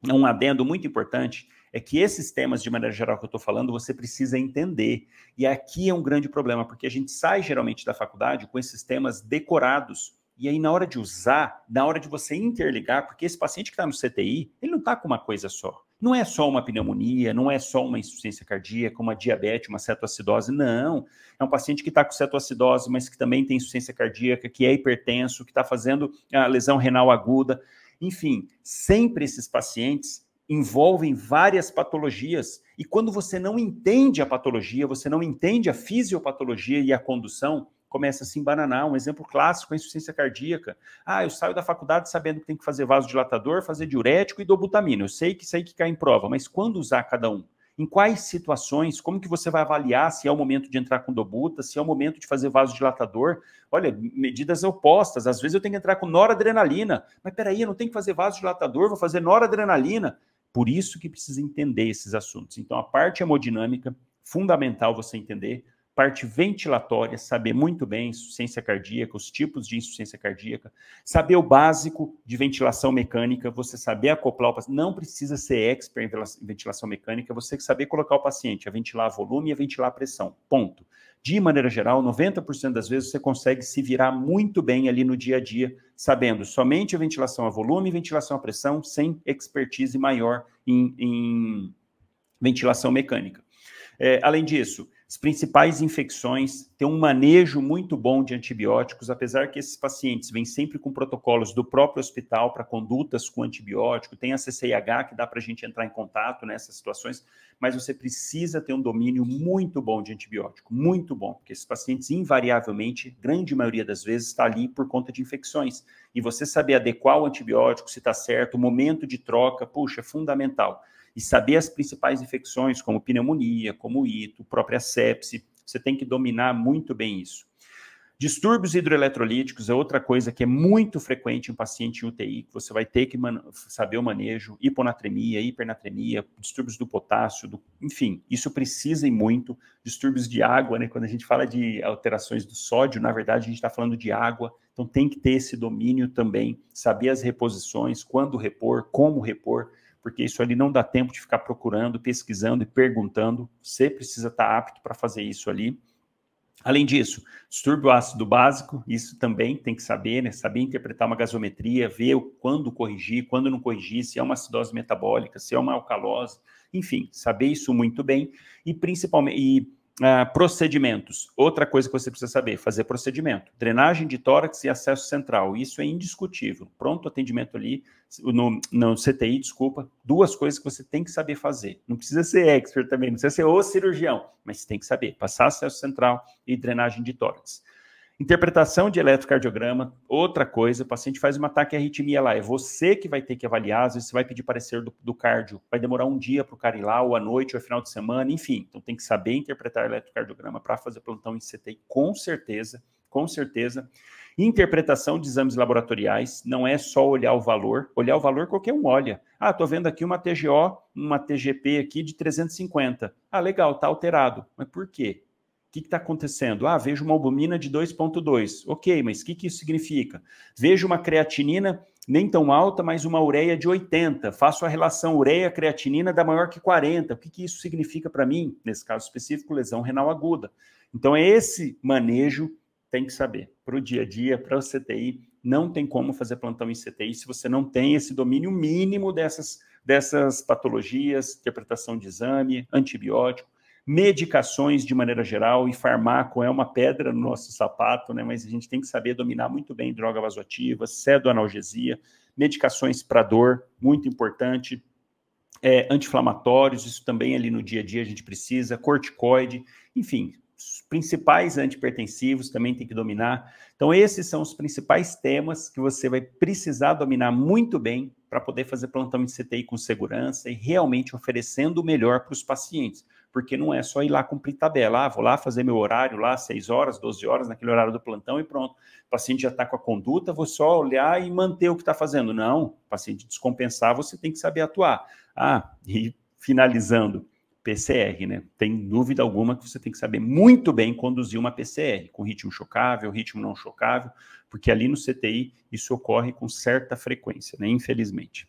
um adendo muito importante, é que esses temas, de maneira geral, que eu estou falando, você precisa entender. E aqui é um grande problema, porque a gente sai geralmente da faculdade com esses temas decorados. E aí, na hora de usar, na hora de você interligar, porque esse paciente que está no CTI, ele não está com uma coisa só. Não é só uma pneumonia, não é só uma insuficiência cardíaca, uma diabetes, uma cetoacidose, não. É um paciente que está com cetoacidose, mas que também tem insuficiência cardíaca, que é hipertenso, que está fazendo a lesão renal aguda. Enfim, sempre esses pacientes envolvem várias patologias. E quando você não entende a patologia, você não entende a fisiopatologia e a condução, começa a se embananar. Um exemplo clássico é a insuficiência cardíaca. Ah, eu saio da faculdade sabendo que tem que fazer vasodilatador, fazer diurético e dobutamina. Eu sei que isso aí que cai em prova, mas quando usar cada um? Em quais situações? Como que você vai avaliar se é o momento de entrar com dobuta, se é o momento de fazer vasodilatador? Olha, medidas opostas. Às vezes eu tenho que entrar com noradrenalina. Mas peraí, eu não tenho que fazer vasodilatador, vou fazer noradrenalina. Por isso que precisa entender esses assuntos. Então, a parte hemodinâmica, fundamental você entender. Parte ventilatória, saber muito bem insuficiência cardíaca, os tipos de insuficiência cardíaca, saber o básico de ventilação mecânica, você saber acoplar o paciente. Não precisa ser expert em ventilação mecânica, você saber colocar o paciente a ventilar volume e a ventilar pressão. Ponto de maneira geral, 90% das vezes você consegue se virar muito bem ali no dia a dia, sabendo somente a ventilação a volume e ventilação a pressão, sem expertise maior em, em ventilação mecânica. É, além disso, as principais infecções têm um manejo muito bom de antibióticos, apesar que esses pacientes vêm sempre com protocolos do próprio hospital para condutas com antibiótico, tem a CCIH que dá para a gente entrar em contato nessas situações, mas você precisa ter um domínio muito bom de antibiótico, muito bom, porque esses pacientes, invariavelmente, grande maioria das vezes, está ali por conta de infecções. E você saber adequar o antibiótico, se está certo, o momento de troca, puxa, é fundamental e saber as principais infecções, como pneumonia, como ito, própria sepse, você tem que dominar muito bem isso. Distúrbios hidroeletrolíticos é outra coisa que é muito frequente em paciente em UTI, que você vai ter que saber o manejo, hiponatremia, hipernatremia, distúrbios do potássio, do, enfim, isso precisa e muito. Distúrbios de água, né? Quando a gente fala de alterações do sódio, na verdade a gente está falando de água, então tem que ter esse domínio também, saber as reposições, quando repor, como repor porque isso ali não dá tempo de ficar procurando, pesquisando e perguntando. Você precisa estar apto para fazer isso ali. Além disso, distúrbio ácido básico, isso também tem que saber, né? Saber interpretar uma gasometria, ver quando corrigir, quando não corrigir, se é uma acidose metabólica, se é uma alcalose, enfim, saber isso muito bem e principalmente e Uh, procedimentos. Outra coisa que você precisa saber: fazer procedimento. Drenagem de tórax e acesso central. Isso é indiscutível. Pronto atendimento ali, no, no CTI, desculpa. Duas coisas que você tem que saber fazer. Não precisa ser expert também, não precisa ser o cirurgião, mas tem que saber passar acesso central e drenagem de tórax. Interpretação de eletrocardiograma, outra coisa, o paciente faz um ataque à arritmia lá, é você que vai ter que avaliar, às vezes você vai pedir parecer do, do cardio, vai demorar um dia para o cara ir lá, ou à noite, ou final de semana, enfim, então tem que saber interpretar eletrocardiograma para fazer plantão em CTI, com certeza, com certeza. Interpretação de exames laboratoriais não é só olhar o valor, olhar o valor qualquer um olha. Ah, estou vendo aqui uma TGO, uma TGP aqui de 350. Ah, legal, está alterado. Mas por quê? Que está acontecendo? Ah, vejo uma albumina de 2,2. Ok, mas o que, que isso significa? Vejo uma creatinina nem tão alta, mas uma ureia de 80. Faço a relação ureia-creatinina da maior que 40. O que, que isso significa para mim? Nesse caso específico, lesão renal aguda. Então, é esse manejo tem que saber. Para o dia a dia, para o CTI, não tem como fazer plantão em CTI se você não tem esse domínio mínimo dessas, dessas patologias, interpretação de exame, antibiótico medicações de maneira geral, e farmaco é uma pedra no nosso sapato, né? Mas a gente tem que saber dominar muito bem droga vasoativa, cedoanalgesia, medicações para dor, muito importante. é, anti-inflamatórios, isso também ali no dia a dia a gente precisa, corticoide, enfim, os principais antipertensivos também tem que dominar. Então, esses são os principais temas que você vai precisar dominar muito bem para poder fazer plantão de CTI com segurança e realmente oferecendo o melhor para os pacientes. Porque não é só ir lá cumprir tabela, ah, vou lá fazer meu horário lá, 6 horas, 12 horas, naquele horário do plantão e pronto. O paciente já está com a conduta, vou só olhar e manter o que está fazendo. Não, o paciente descompensar, você tem que saber atuar. Ah, e finalizando, PCR, né? Tem dúvida alguma que você tem que saber muito bem conduzir uma PCR, com ritmo chocável, ritmo não chocável, porque ali no CTI isso ocorre com certa frequência, né? Infelizmente.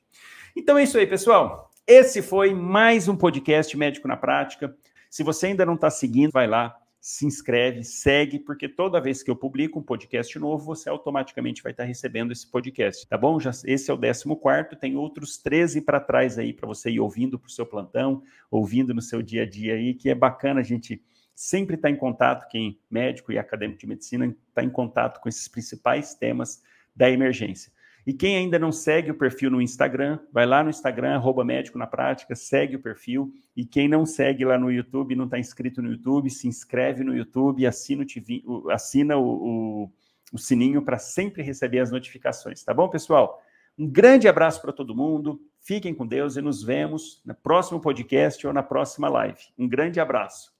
Então é isso aí, pessoal. Esse foi mais um podcast Médico na Prática. Se você ainda não está seguindo, vai lá, se inscreve, segue, porque toda vez que eu publico um podcast novo, você automaticamente vai estar recebendo esse podcast, tá bom? Já, esse é o 14, tem outros 13 para trás aí para você ir ouvindo para o seu plantão, ouvindo no seu dia a dia aí, que é bacana a gente sempre estar tá em contato, quem médico e acadêmico de medicina está em contato com esses principais temas da emergência. E quem ainda não segue o perfil no Instagram, vai lá no Instagram, arroba médico na prática, segue o perfil. E quem não segue lá no YouTube, não está inscrito no YouTube, se inscreve no YouTube, assina o, TV, assina o, o, o sininho para sempre receber as notificações, tá bom, pessoal? Um grande abraço para todo mundo, fiquem com Deus e nos vemos no próximo podcast ou na próxima live. Um grande abraço.